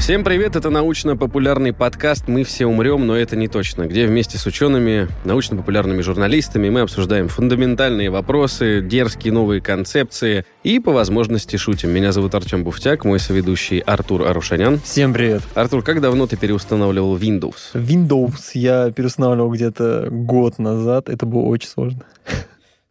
Всем привет, это научно-популярный подкаст «Мы все умрем, но это не точно», где вместе с учеными, научно-популярными журналистами мы обсуждаем фундаментальные вопросы, дерзкие новые концепции и, по возможности, шутим. Меня зовут Артем Буфтяк, мой соведущий Артур Арушанян. Всем привет. Артур, как давно ты переустанавливал Windows? Windows я переустанавливал где-то год назад, это было очень сложно.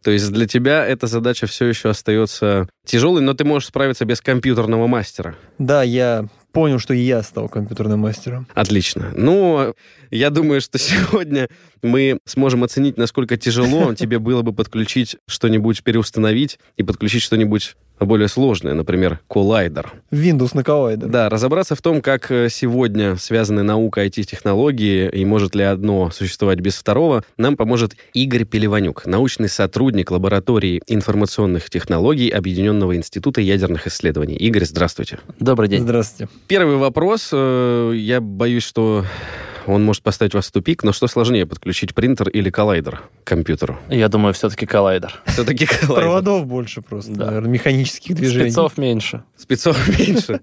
То есть для тебя эта задача все еще остается тяжелой, но ты можешь справиться без компьютерного мастера. Да, я понял, что я стал компьютерным мастером. Отлично. Ну, я думаю, что сегодня мы сможем оценить, насколько тяжело тебе было бы подключить что-нибудь, переустановить и подключить что-нибудь более сложное, например, коллайдер. Windows на коллайдер. Да, разобраться в том, как э, сегодня связаны наука IT-технологии и может ли одно существовать без второго, нам поможет Игорь Пелеванюк, научный сотрудник лаборатории информационных технологий Объединенного института ядерных исследований. Игорь, здравствуйте. Добрый день. Здравствуйте. Первый вопрос. э, Я боюсь, что он может поставить вас в тупик, но что сложнее, подключить принтер или коллайдер к компьютеру? Я думаю, все-таки коллайдер. Все-таки коллайдер. Проводов больше просто, Да. наверное, механических движений. Спецов меньше. Спецов меньше.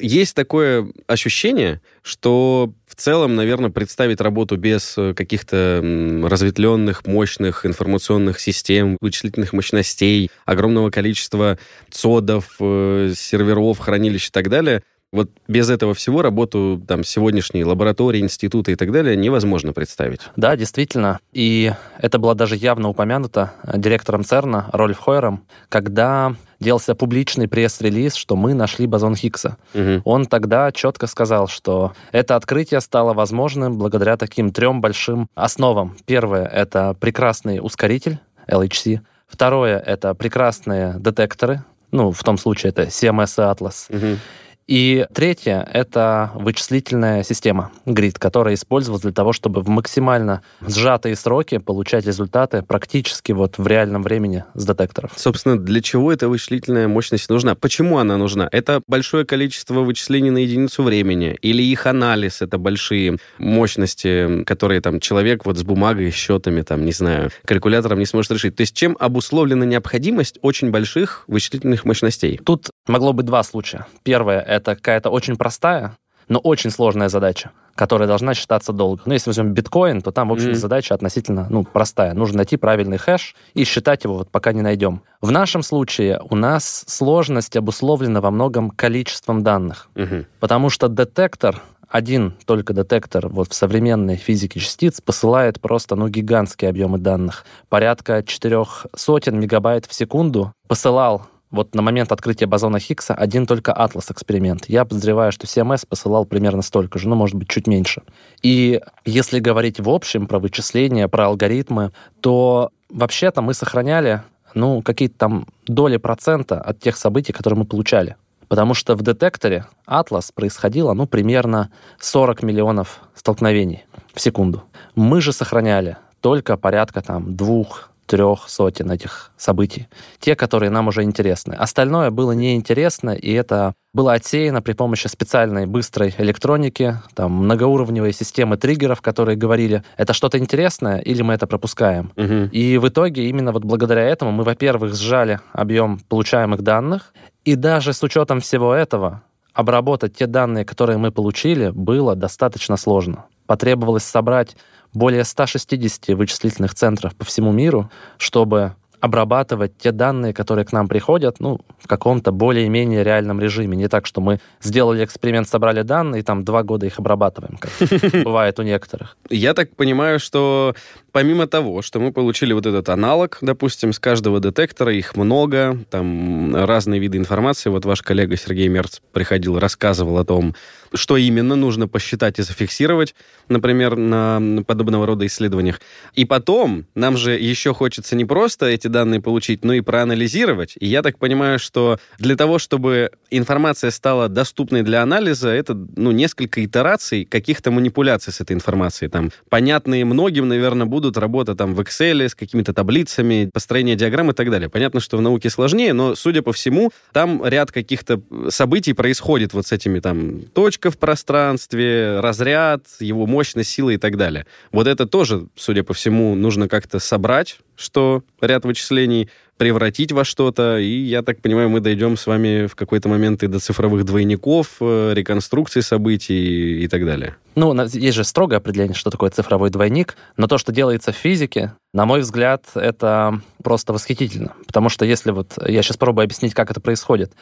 Есть такое ощущение, что в целом, наверное, представить работу без э, каких-то разветвленных, мощных информационных систем, вычислительных мощностей, огромного количества цодов, э, серверов, хранилищ и так далее, вот без этого всего работу там сегодняшней лаборатории, института и так далее невозможно представить. Да, действительно. И это было даже явно упомянуто директором ЦЕРНа Рольф Хойером, когда делался публичный пресс-релиз, что мы нашли бозон Хиггса. Мгм. Он тогда четко сказал, что это открытие стало возможным благодаря таким трем большим основам. Первое — это прекрасный ускоритель LHC. Второе — это прекрасные детекторы, ну, в том случае это CMS и Atlas. Мгм. И третье — это вычислительная система, грид, которая использовалась для того, чтобы в максимально сжатые сроки получать результаты практически вот в реальном времени с детекторов. Собственно, для чего эта вычислительная мощность нужна? Почему она нужна? Это большое количество вычислений на единицу времени? Или их анализ — это большие мощности, которые там человек вот с бумагой, счетами, там, не знаю, калькулятором не сможет решить? То есть чем обусловлена необходимость очень больших вычислительных мощностей? Тут могло быть два случая. Первое — это какая-то очень простая, но очень сложная задача, которая должна считаться долго. Ну, если возьмем биткоин, то там, в общем, Мгм. задача относительно ну, простая. Нужно найти правильный хэш и считать его, вот пока не найдем. В нашем случае у нас сложность обусловлена во многом количеством данных. Мгм. Потому что детектор, один только детектор вот в современной физике частиц посылает просто ну, гигантские объемы данных. Порядка четырех сотен мегабайт в секунду посылал вот на момент открытия бозона Хиггса один только Atlas эксперимент. Я подозреваю, что CMS посылал примерно столько же, ну, может быть, чуть меньше. И если говорить в общем про вычисления, про алгоритмы, то вообще-то мы сохраняли ну, какие-то там доли процента от тех событий, которые мы получали. Потому что в детекторе Atlas происходило, ну, примерно 40 миллионов столкновений в секунду. Мы же сохраняли только порядка там двух, трех сотен этих событий. Те, которые нам уже интересны. Остальное было неинтересно, и это было отсеяно при помощи специальной быстрой электроники, там, многоуровневой системы триггеров, которые говорили, это что-то интересное или мы это пропускаем. Мгм. И в итоге именно вот благодаря этому мы, во-первых, сжали объем получаемых данных, и даже с учетом всего этого обработать те данные, которые мы получили, было достаточно сложно. Потребовалось собрать более 160 вычислительных центров по всему миру, чтобы обрабатывать те данные, которые к нам приходят, ну, в каком-то более-менее реальном режиме. Не так, что мы сделали эксперимент, собрали данные, и там два года их обрабатываем, как бывает у некоторых. Я так понимаю, что помимо того, что мы получили вот этот аналог, допустим, с каждого детектора, их много, там разные виды информации. Вот ваш коллега Сергей Мерц приходил, рассказывал о том, что именно нужно посчитать и зафиксировать, например, на подобного рода исследованиях. И потом нам же еще хочется не просто эти данные получить, но и проанализировать. И я так понимаю, что для того, чтобы информация стала доступной для анализа, это ну, несколько итераций каких-то манипуляций с этой информацией. Там, понятные многим, наверное, будут работа там в Excel с какими-то таблицами, построение диаграмм и так далее. Понятно, что в науке сложнее, но, судя по всему, там ряд каких-то событий происходит вот с этими там точка в пространстве, разряд, его мощность, сила и так далее. Вот это тоже, судя по всему, нужно как-то собрать, что ряд вычислений превратить во что-то, и, я так понимаю, мы дойдем с вами в какой-то момент и до цифровых двойников, э, реконструкции событий и так далее. Ну, есть же строгое определение, что такое цифровой двойник, но то, что делается в физике, на мой взгляд, это просто восхитительно. Потому что если вот... Я сейчас попробую объяснить, как это происходит.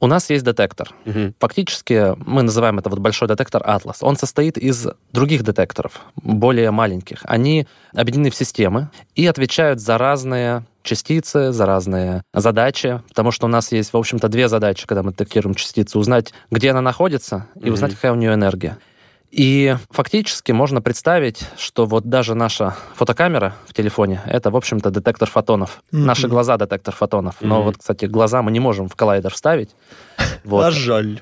У нас есть детектор. Угу. Фактически мы называем это вот большой детектор Atlas. Он состоит из других детекторов, более маленьких. Они объединены в системы и отвечают за разные частицы, за разные задачи, потому что у нас есть, в общем-то, две задачи, когда мы детектируем частицу. Узнать, где она находится, и узнать, какая у нее энергия. И фактически можно представить, что вот даже наша фотокамера в телефоне — это, в общем-то, детектор фотонов. Mm-hmm. Наши глаза — детектор фотонов. Mm-hmm. Но вот, кстати, глаза мы не можем в коллайдер вставить. Вот. А жаль.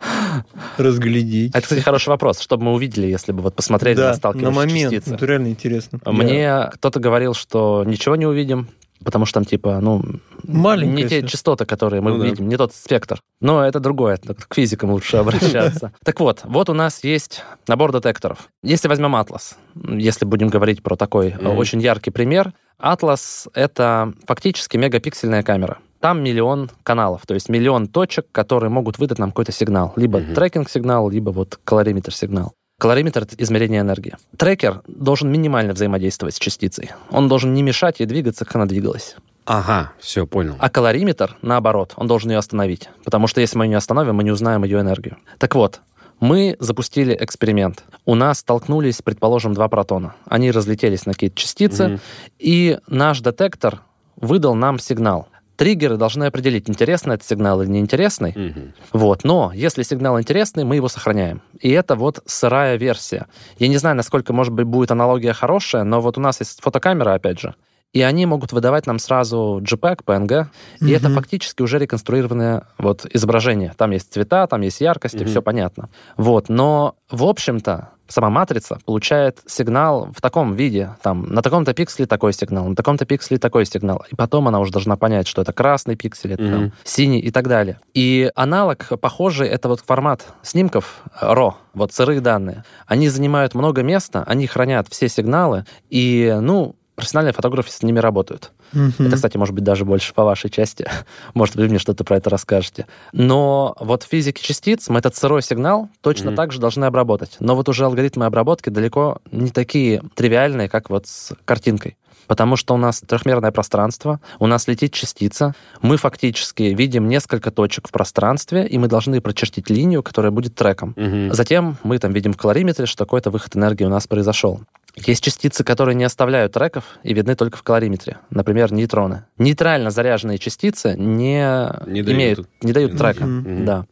Разглядеть. Это, кстати, хороший вопрос. Что бы мы увидели, если бы вот посмотрели да, на сталкивающиеся на момент. частицы? Это реально интересно. Мне да. кто-то говорил, что ничего не увидим, потому что там типа, ну, Маленькая не те частоты, которые мы ну, видим, да. не тот спектр. Но это другое, к физикам лучше обращаться. Так вот, вот у нас есть набор детекторов. Если возьмем Атлас, если будем говорить про такой очень яркий пример, Атлас — это фактически мегапиксельная камера. Там миллион каналов, то есть миллион точек, которые могут выдать нам какой-то сигнал. Либо трекинг-сигнал, либо вот калориметр-сигнал. Калориметр — это измерение энергии. Трекер должен минимально взаимодействовать с частицей. Он должен не мешать ей двигаться, как она двигалась. Ага, все, понял. А калориметр, наоборот, он должен ее остановить. Потому что если мы ее не остановим, мы не узнаем ее энергию. Так вот, мы запустили эксперимент. У нас столкнулись, предположим, два протона. Они разлетелись на какие-то частицы, mm и наш детектор выдал нам сигнал триггеры должны определить, интересный это сигнал или неинтересный. Угу. Вот. Но если сигнал интересный, мы его сохраняем. И это вот сырая версия. Я не знаю, насколько, может быть, будет аналогия хорошая, но вот у нас есть фотокамера, опять же, и они могут выдавать нам сразу JPEG, PNG, и это фактически уже реконструированное вот изображение. Там есть цвета, там есть яркость, mm все понятно. Вот, но в общем-то сама матрица получает сигнал в таком виде, там, на таком-то пикселе такой сигнал, на таком-то пикселе такой сигнал. И потом она уже должна понять, что это красный пиксель, это mm там, синий и так далее. И аналог похожий, это вот формат снимков RAW, вот сырые данные. Они занимают много места, они хранят все сигналы, и, ну, профессиональные фотографы с ними работают. Mm-hmm. Это, кстати, может быть, даже больше по вашей части. может, вы мне что-то про это расскажете. Но вот в физике частиц мы этот сырой сигнал точно mm-hmm. так же должны обработать. Но вот уже алгоритмы обработки далеко не такие тривиальные, как вот с картинкой. Потому что у нас трехмерное пространство, у нас летит частица, мы фактически видим несколько точек в пространстве, и мы должны прочертить линию, которая будет треком. Угу. Затем мы там видим в калориметре, что какой-то выход энергии у нас произошел. Есть частицы, которые не оставляют треков и видны только в калориметре. Например, нейтроны. Нейтрально заряженные частицы не, не имеют, дают, не дают трека. Mm-hmm. Да.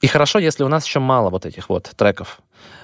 И хорошо, если у нас еще мало вот этих вот треков.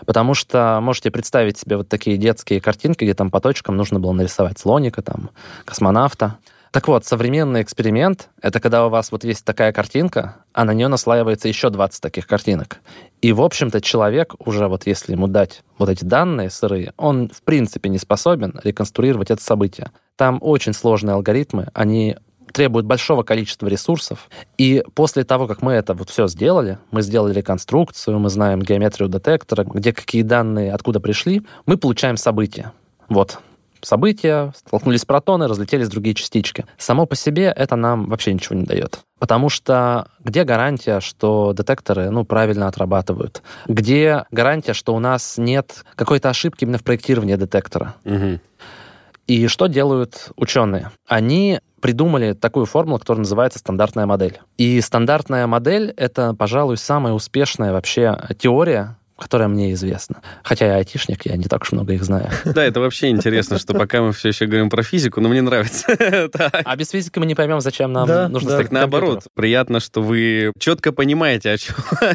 Потому что можете представить себе вот такие детские картинки, где там по точкам нужно было нарисовать слоника, там, космонавта. Так вот, современный эксперимент — это когда у вас вот есть такая картинка, а на нее наслаивается еще 20 таких картинок. И, в общем-то, человек уже вот если ему дать вот эти данные сырые, он в принципе не способен реконструировать это событие. Там очень сложные алгоритмы, они требуют большого количества ресурсов. И после того, как мы это вот все сделали, мы сделали реконструкцию, мы знаем геометрию детектора, где какие данные, откуда пришли, мы получаем события. Вот, события, столкнулись протоны, разлетелись другие частички. Само по себе это нам вообще ничего не дает. Потому что где гарантия, что детекторы ну, правильно отрабатывают? Где гарантия, что у нас нет какой-то ошибки именно в проектировании детектора? Угу. И что делают ученые? Они придумали такую формулу, которая называется стандартная модель. И стандартная модель — это, пожалуй, самая успешная вообще теория, которая мне известна. Хотя я айтишник, я не так уж много их знаю. Да, это вообще интересно, что пока мы все еще говорим про физику, но мне нравится. А без физики мы не поймем, зачем нам нужно Так наоборот, приятно, что вы четко понимаете, о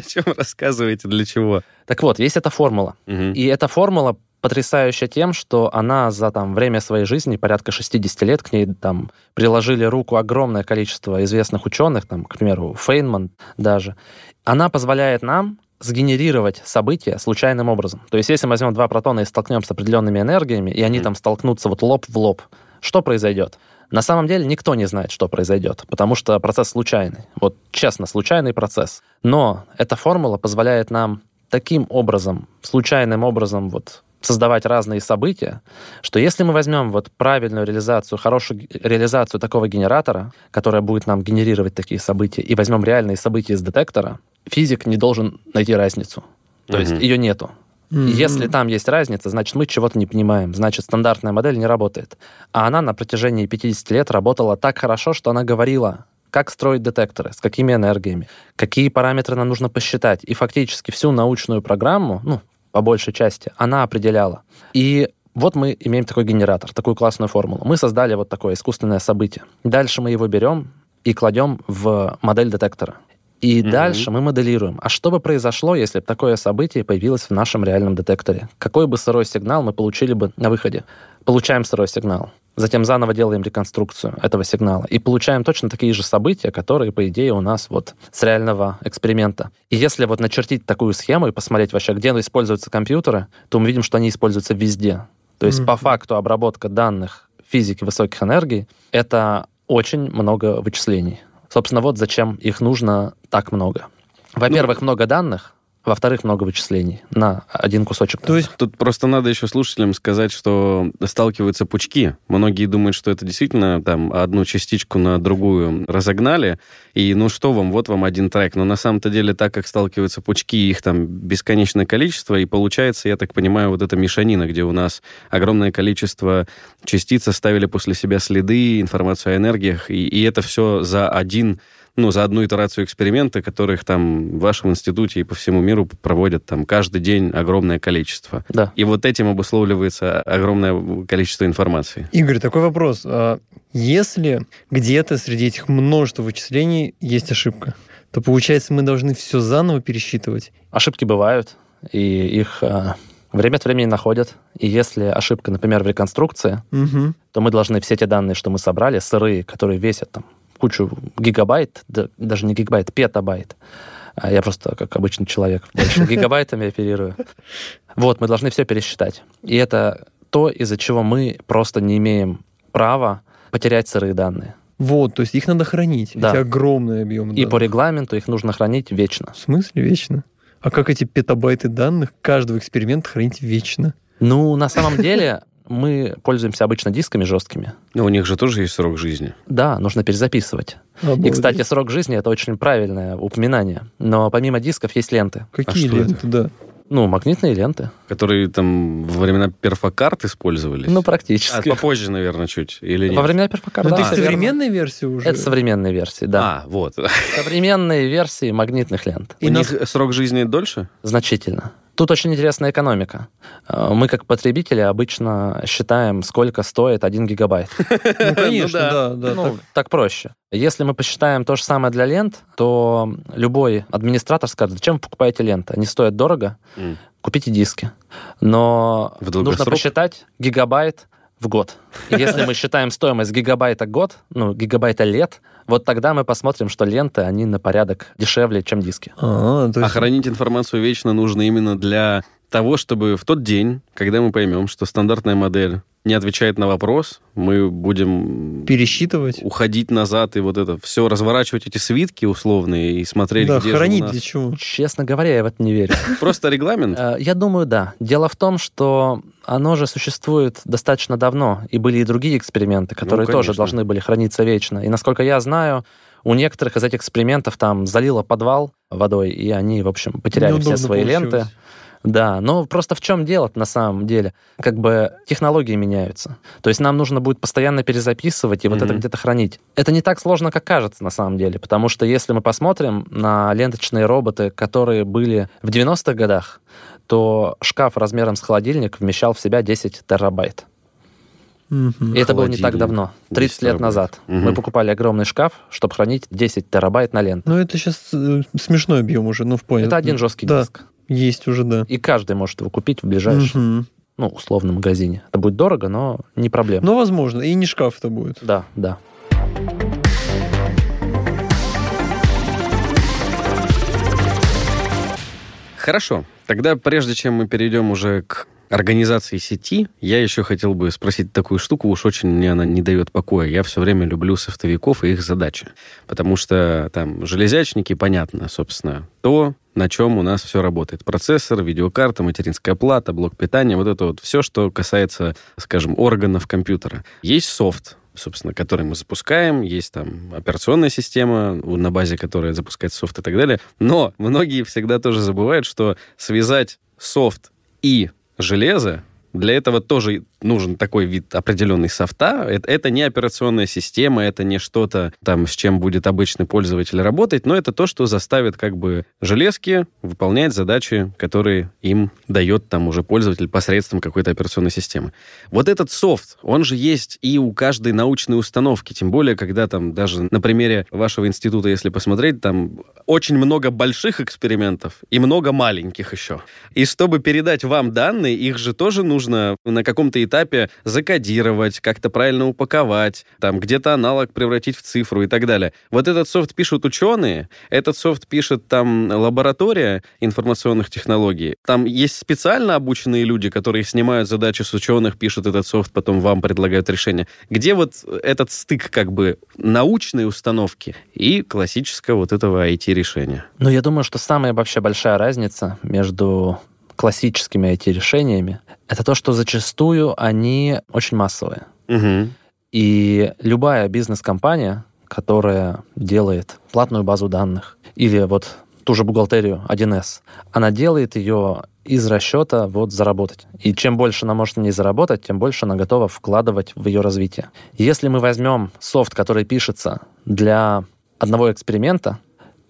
чем рассказываете, для чего. Так вот, есть эта формула. И эта формула потрясающая тем, что она за там, время своей жизни, порядка 60 лет, к ней там приложили руку огромное количество известных ученых, там, к примеру, Фейнман даже. Она позволяет нам сгенерировать события случайным образом. То есть, если мы возьмем два протона и столкнемся с определенными энергиями, и они mm-hmm. там столкнутся вот лоб в лоб, что произойдет? На самом деле никто не знает, что произойдет, потому что процесс случайный. Вот честно, случайный процесс. Но эта формула позволяет нам таким образом, случайным образом вот создавать разные события, что если мы возьмем вот правильную реализацию, хорошую реализацию такого генератора, которая будет нам генерировать такие события, и возьмем реальные события из детектора, физик не должен найти разницу. То есть ее нету. Если там есть разница, значит, мы чего-то не понимаем. Значит, стандартная модель не работает. А она на протяжении 50 лет работала так хорошо, что она говорила, как строить детекторы, с какими энергиями, какие параметры нам нужно посчитать. И фактически всю научную программу, ну, по большей части, она определяла. И вот мы имеем такой генератор, такую классную формулу. Мы создали вот такое искусственное событие. Дальше мы его берем и кладем в модель детектора. И mm-hmm. дальше мы моделируем, а что бы произошло, если бы такое событие появилось в нашем реальном детекторе? Какой бы сырой сигнал мы получили бы на выходе? Получаем сырой сигнал. Затем заново делаем реконструкцию этого сигнала. И получаем точно такие же события, которые, по идее, у нас вот с реального эксперимента. И если вот начертить такую схему и посмотреть вообще, где используются компьютеры, то мы видим, что они используются везде. То есть mm-hmm. по факту обработка данных физики высоких энергий — это очень много вычислений. Собственно, вот зачем их нужно так много. Во-первых, ну, много данных, во-вторых, много вычислений на один кусочек. То есть тут просто надо еще слушателям сказать, что сталкиваются пучки. Многие думают, что это действительно там одну частичку на другую разогнали, и ну что вам, вот вам один трек. Но на самом-то деле, так как сталкиваются пучки, их там бесконечное количество, и получается, я так понимаю, вот эта мешанина, где у нас огромное количество частиц оставили после себя следы, информацию о энергиях, и, и это все за один ну, за одну итерацию эксперимента, которых там в вашем институте и по всему миру проводят там каждый день огромное количество. Да. И вот этим обусловливается огромное количество информации. Игорь, такой вопрос. А если где-то среди этих множества вычислений есть ошибка, то получается мы должны все заново пересчитывать? Ошибки бывают, и их а, время от времени находят. И если ошибка, например, в реконструкции, угу. то мы должны все те данные, что мы собрали, сырые, которые весят там кучу гигабайт, да, даже не гигабайт, петабайт. А я просто, как обычный человек, больше гигабайтами оперирую. Вот, мы должны все пересчитать. И это то, из-за чего мы просто не имеем права потерять сырые данные. Вот, то есть их надо хранить. Да. Эти огромные объемы. И данных. по регламенту их нужно хранить вечно. В смысле вечно? А как эти петабайты данных каждого эксперимента хранить вечно? Ну, на самом деле, мы пользуемся обычно дисками жесткими. Но у них же тоже есть срок жизни. Да, нужно перезаписывать. Обалдеть. И, кстати, срок жизни это очень правильное упоминание. Но помимо дисков есть ленты. Какие а ленты, это? да? Ну, магнитные ленты. Которые там во времена перфокарт использовались? Ну, практически. А, попозже, наверное, чуть, или нет? Во времена перфокарт, Ну, да. это современные версии уже? Это современные версии, да. А, вот. Современные версии магнитных лент. И У нас... них срок жизни дольше? Значительно. Тут очень интересная экономика. Э, мы, как потребители, обычно считаем, сколько стоит один гигабайт. Ну, конечно, да. да, ну, так проще. Если мы посчитаем то же самое для лент, то любой администратор скажет, зачем вы покупаете ленты? Они стоят дорого, купите диски. Но нужно посчитать гигабайт в год. Если мы считаем стоимость гигабайта год, ну, гигабайта лет, вот тогда мы посмотрим, что ленты, они на порядок дешевле, чем диски. А, есть... а хранить информацию вечно нужно именно для того, чтобы в тот день, когда мы поймем, что стандартная модель не отвечает на вопрос, мы будем... Пересчитывать. Уходить назад и вот это все, разворачивать эти свитки условные и смотреть, да, где хранить же у нас... для чего? Честно говоря, я в это не верю. Просто регламент? Э, я думаю, да. Дело в том, что оно же существует достаточно давно, и были и другие эксперименты, которые ну, тоже должны были храниться вечно. И насколько я знаю, у некоторых из этих экспериментов там залило подвал водой, и они, в общем, потеряли Неудобно все свои получилось. ленты. Да, но просто в чем дело на самом деле? Как бы технологии меняются. То есть нам нужно будет постоянно перезаписывать и вот mm-hmm. это где-то хранить. Это не так сложно, как кажется на самом деле, потому что если мы посмотрим на ленточные роботы, которые были в 90-х годах, то шкаф размером с холодильник вмещал в себя 10 терабайт. Mm-hmm. И это было не так давно, 30 лет назад. Mm-hmm. Мы покупали огромный шкаф, чтобы хранить 10 терабайт на ленту. Ну, это сейчас э, смешной объем уже, ну, в понял. Это один жесткий да. диск. Есть уже, да. И каждый может его купить в ближайшем, угу. ну, условном магазине. Это будет дорого, но не проблема. Ну, возможно. И не шкаф это будет. Да, да. Хорошо. Тогда, прежде чем мы перейдем уже к организации сети, я еще хотел бы спросить такую штуку, уж очень мне она не дает покоя. Я все время люблю софтовиков и их задачи. Потому что там железячники, понятно, собственно, то, на чем у нас все работает. Процессор, видеокарта, материнская плата, блок питания, вот это вот все, что касается, скажем, органов компьютера. Есть софт, собственно, который мы запускаем, есть там операционная система, на базе которой запускается софт и так далее. Но многие всегда тоже забывают, что связать софт и железо для этого тоже нужен такой вид определенный софта. Это, это не операционная система, это не что-то там, с чем будет обычный пользователь работать, но это то, что заставит как бы железки выполнять задачи, которые им дает там уже пользователь посредством какой-то операционной системы. Вот этот софт, он же есть и у каждой научной установки, тем более, когда там даже на примере вашего института, если посмотреть, там очень много больших экспериментов и много маленьких еще. И чтобы передать вам данные, их же тоже нужно на каком-то этапе закодировать, как-то правильно упаковать, там где-то аналог превратить в цифру и так далее. Вот этот софт пишут ученые, этот софт пишет там лаборатория информационных технологий. Там есть специально обученные люди, которые снимают задачи с ученых, пишут этот софт, потом вам предлагают решение. Где вот этот стык как бы научной установки и классического вот этого IT-решения? Ну, я думаю, что самая вообще большая разница между классическими IT-решениями, это то, что зачастую они очень массовые. Угу. И любая бизнес-компания, которая делает платную базу данных или вот ту же бухгалтерию 1С, она делает ее из расчета вот заработать. И чем больше она может ней заработать, тем больше она готова вкладывать в ее развитие. Если мы возьмем софт, который пишется для одного эксперимента,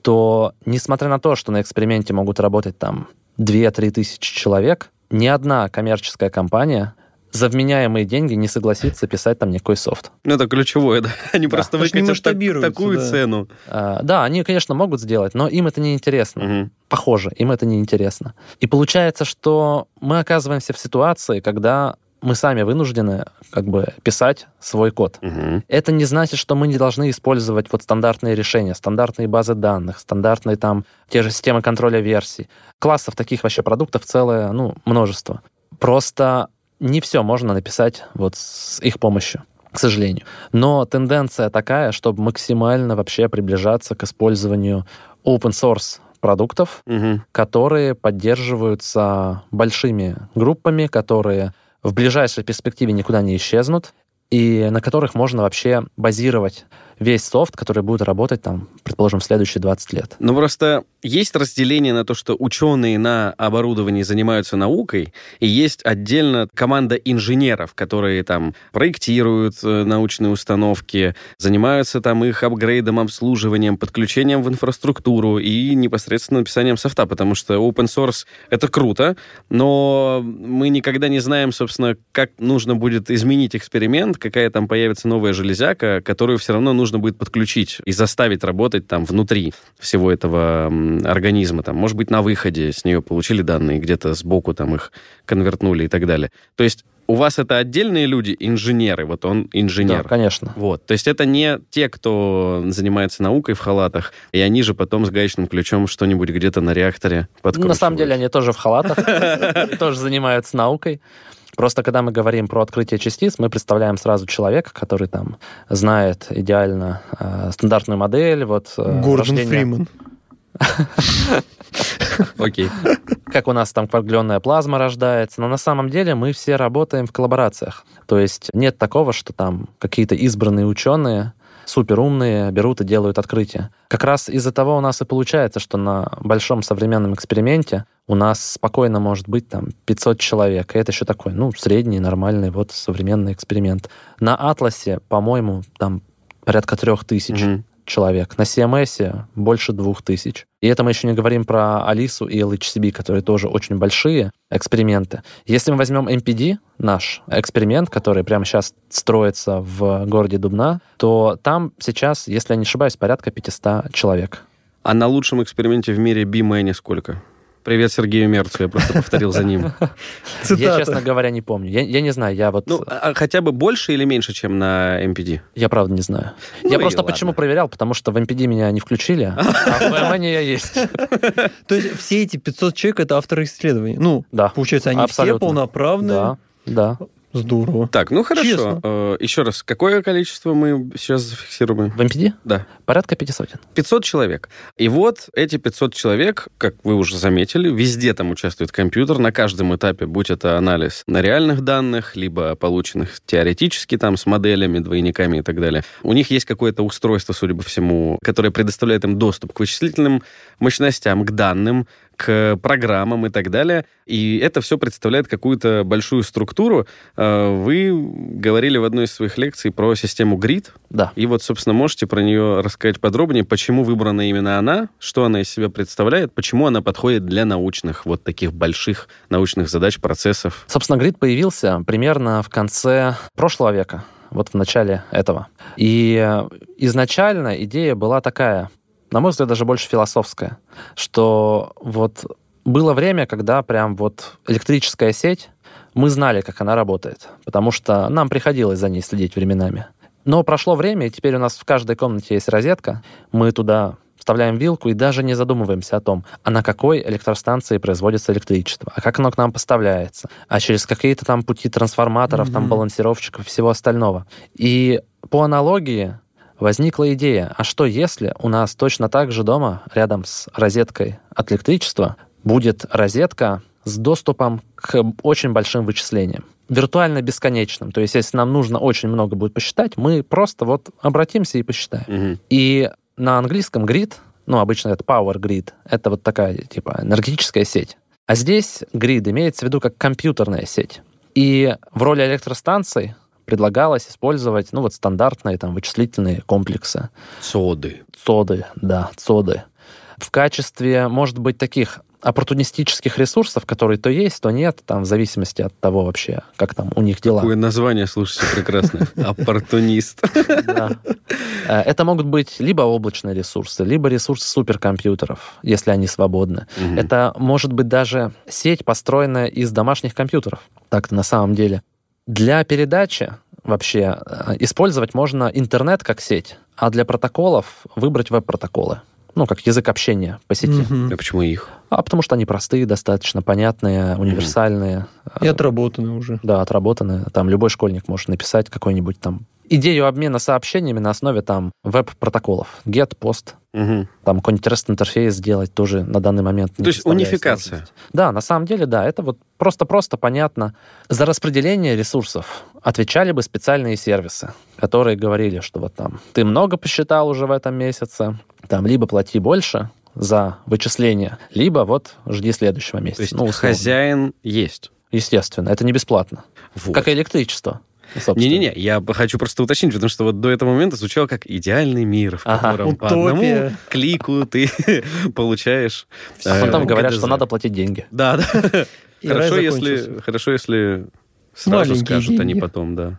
то несмотря на то, что на эксперименте могут работать там 2-3 тысячи человек, ни одна коммерческая компания за вменяемые деньги не согласится писать там никакой софт. Ну, это ключевое, да. Они Да. просто выкатят так- такую да. цену. А, да, они, конечно, могут сделать, но им это не интересно. Мгм. Похоже, им это не интересно. И получается, что мы оказываемся в ситуации, когда мы сами вынуждены как бы писать свой код. Мгм. Это не значит, что мы не должны использовать вот стандартные решения, стандартные базы данных, стандартные там те же системы контроля версий. Классов таких вообще продуктов целое, ну, множество. Просто не все можно написать вот с их помощью, к сожалению. Но тенденция такая, чтобы максимально вообще приближаться к использованию open source продуктов, Мгм. которые поддерживаются большими группами, которые в ближайшей перспективе никуда не исчезнут, и на которых можно вообще базировать весь софт, который будет работать там, предположим, в следующие 20 лет. Ну, просто есть разделение на то, что ученые на оборудовании занимаются наукой, и есть отдельно команда инженеров, которые там проектируют э, научные установки, занимаются там их апгрейдом, обслуживанием, подключением в инфраструктуру и непосредственно написанием софта, потому что open source — это круто, но мы никогда не знаем, собственно, как нужно будет изменить эксперимент, какая там появится новая железяка, которую все равно нужно будет подключить и заставить работать там внутри всего этого организма. Там, может быть, на выходе с нее получили данные, где-то сбоку там их конвертнули и так далее. То есть у вас это отдельные люди, инженеры, вот он инженер. Да, конечно. Вот, то есть это не те, кто занимается наукой в халатах, и они же потом с гаечным ключом что-нибудь где-то на реакторе подкручивают. На самом деле они тоже в халатах, тоже занимаются наукой. Просто когда мы говорим про открытие частиц, мы представляем сразу человека, который там знает идеально э, стандартную модель, вот э, Гордон рождение- Фриман. Окей. как у нас там коагуленная плазма рождается, но на самом деле мы все работаем в коллаборациях. То есть нет такого, что там какие-то избранные ученые суперумные берут и делают открытие. Как раз из-за того у нас и получается, что на большом современном эксперименте у нас спокойно может быть там 500 человек. И это еще такой, ну, средний, нормальный вот современный эксперимент. На Атласе, по-моему, там порядка трех тысяч Мгм. Человек. На CMS больше двух тысяч. И это мы еще не говорим про Алису и LHCb, которые тоже очень большие эксперименты. Если мы возьмем MPD, наш эксперимент, который прямо сейчас строится в городе Дубна, то там сейчас, если я не ошибаюсь, порядка 500 человек. А на лучшем эксперименте в мире B-Mane сколько? Привет Сергею Мерцу, я просто повторил за ним. Я, честно говоря, не помню. Я, не знаю, я вот... Ну, а хотя бы больше или меньше, чем на MPD? я правда не знаю. Ну я просто почему проверял, потому что в MPD меня не включили, а в VMN я есть. То есть все эти 500 человек — это авторы исследований. Ну, Да. получается, они все полноправные. Да, да. Здорово. Так, ну хорошо. Честно. Э, Еще раз, какое количество мы сейчас зафиксируем? В MPD Да. порядка 500. 500 человек. И вот эти 500 человек, как вы уже заметили, везде там участвует компьютер, на каждом этапе, будь это анализ на реальных данных, либо полученных теоретически там с моделями, двойниками и так далее. У них есть какое-то устройство, судя по всему, которое предоставляет им доступ к вычислительным мощностям, к данным, к программам и так далее. И это все представляет какую-то большую структуру. Э, Вы говорили в одной из своих лекций про систему GRID, Да. и вот, собственно, можете про нее рассказать подробнее, почему выбрана именно она, что она из себя представляет, почему она подходит для научных, вот таких больших научных задач, процессов. Собственно, грид появился примерно в конце прошлого века, вот в начале этого. И э, изначально идея была такая, на мой взгляд, даже больше философская, что вот было время, когда прям вот электрическая сеть, мы знали, как она работает, потому что нам приходилось за ней следить временами. Но прошло время, и теперь у нас в каждой комнате есть розетка, мы туда вставляем вилку и даже не задумываемся о том, а на какой электростанции производится электричество, а как оно к нам поставляется, а через какие-то там пути трансформаторов, там Мгм. балансировщиков всего остального. И по аналогии возникла идея, а что если у нас точно так же дома, рядом с розеткой от электричества, будет розетка с доступом к очень большим вычислениям виртуально бесконечным. То есть, если нам нужно очень много будет посчитать, мы просто вот обратимся и посчитаем. Мгм. И на английском grid, ну, обычно это power grid, это вот такая, типа, энергетическая сеть. А здесь grid имеется в виду как компьютерная сеть. И в роли электростанций предлагалось использовать, ну, вот стандартные там вычислительные комплексы. Соды. ЦОДы, да, ЦОДы. В качестве, может быть, таких оппортунистических ресурсов, которые то есть, то нет, там, в зависимости от того вообще, как там у них дела. Какое название, слушайте, прекрасное. Оппортунист. Э, Это могут быть либо облачные ресурсы, либо ресурсы суперкомпьютеров, если они свободны. Это может быть даже сеть, построенная из домашних компьютеров. Так-то на самом деле. Для передачи вообще э, использовать можно интернет как сеть, а для протоколов выбрать веб-протоколы. Ну, как язык общения по сети. Мгм. А почему их? А потому что они простые, достаточно понятные, универсальные. И отработаны уже. Да, отработаны. Там любой школьник может написать какой-нибудь там идею обмена сообщениями на основе там веб-протоколов. Get, пост, Мгм. там какой-нибудь REST-интерфейс сделать тоже на данный момент. То есть унификация. Да, на самом деле, да, это вот просто-просто понятно. За распределение ресурсов отвечали бы специальные сервисы, которые говорили, что вот там ты много посчитал уже в этом месяце, там либо плати больше за вычисление, либо вот жди следующего месяца. То есть Ну, условно. хозяин есть. Естественно, это не бесплатно. Вот. Как и электричество. Собственно. Не-не-не, я хочу просто уточнить, потому что вот до этого момента звучало как идеальный мир, в Ага. котором по одному Утопия. клику ты получаешь... А э, потом говорят, что надо платить деньги. Да, да. Хорошо, если, хорошо, если сразу скажут они потом, да.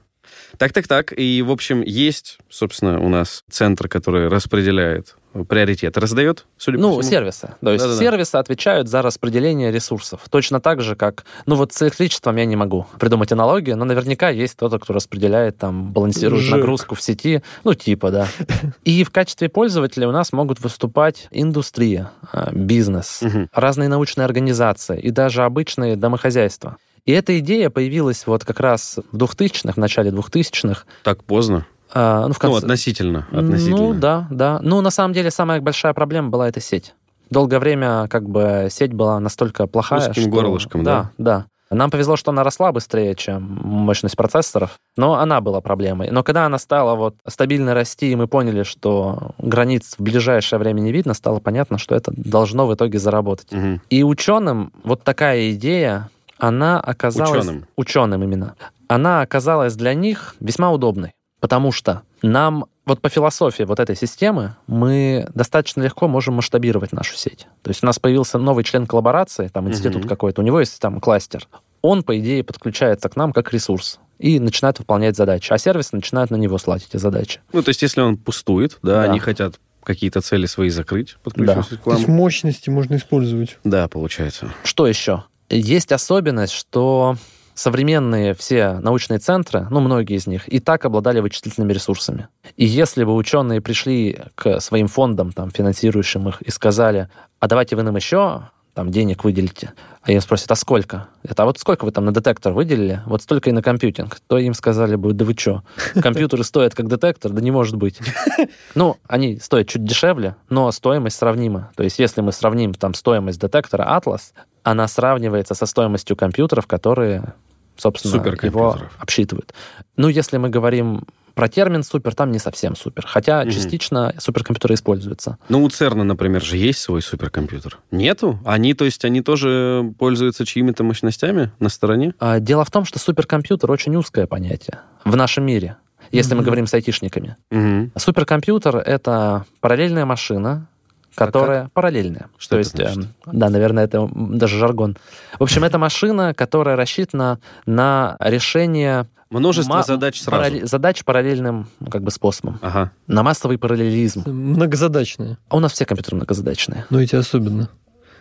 Так, так, так. И, в общем, есть, собственно, у нас центр, который распределяет приоритет, раздает, судя по Ну, всему. сервисы. То есть Да-да-да. сервисы отвечают за распределение ресурсов. Точно так же, как... Ну, вот с электричеством я не могу придумать аналогию, но наверняка есть кто-то, кто распределяет, там, балансирует ЖЭК. нагрузку в сети. Ну, типа, да. И в качестве пользователя у нас могут выступать индустрия, а, бизнес, разные научные организации и даже обычные домохозяйства. И эта идея появилась вот как раз в 2000-х, в начале 2000-х. Так поздно. А, ну, в конце... Ну, относительно. относительно. Ну, да, да. Ну, на самом деле, самая большая проблема была эта сеть. Долгое время, как бы, сеть была настолько плохая, Узким что... горлышком, да? Да, да. Нам повезло, что она росла быстрее, чем мощность процессоров, но она была проблемой. Но когда она стала вот стабильно расти, и мы поняли, что границ в ближайшее время не видно, стало понятно, что это должно в итоге заработать. Мгм. И ученым вот такая идея, она оказалась... Ученым. Ученым именно. Она оказалась для них весьма удобной, потому что нам вот по философии вот этой системы мы достаточно легко можем масштабировать нашу сеть. То есть у нас появился новый член коллаборации, там институт Мгм. какой-то, у него есть там кластер. Он, по идее, подключается к нам как ресурс и начинает выполнять задачи, а сервис начинает на него слать эти задачи. Ну, то есть, если он пустует, да, Да. они хотят какие-то цели свои закрыть, подключившись к То есть вам. мощности можно использовать. Да, получается. Что еще? Есть особенность, что современные все научные центры, ну, многие из них, и так обладали вычислительными ресурсами. И если бы ученые пришли к своим фондам, там, финансирующим их, и сказали, а давайте вы нам еще там денег выделите. А им спросят, а сколько? Это а вот сколько вы там на детектор выделили? Вот столько и на компьютинг. То им сказали бы, да вы что, компьютеры стоят как детектор? Да не может быть. Ну, они стоят чуть дешевле, но стоимость сравнима. То есть если мы сравним там стоимость детектора Atlas, она сравнивается со стоимостью компьютеров, которые собственно, его обсчитывают. Ну, если мы говорим про термин супер там не совсем супер. Хотя угу. частично суперкомпьютеры используются. Ну, у ЦЕРНа, например, же есть свой суперкомпьютер. Нету? Они, то есть, они тоже пользуются чьими-то мощностями на стороне? А, дело в том, что суперкомпьютер очень узкое понятие в нашем мире, если угу. мы говорим с айтишниками. Угу. Суперкомпьютер — это параллельная машина, которая а параллельная. Что То это есть, значит? Э, да, наверное, это даже жаргон. В общем, это машина, которая рассчитана на решение Множество ма- задач сразу. Параллель, задач параллельным как бы способом. Ага. На массовый параллелизм. Многозадачные. А у нас все компьютеры многозадачные. Ну, эти особенно.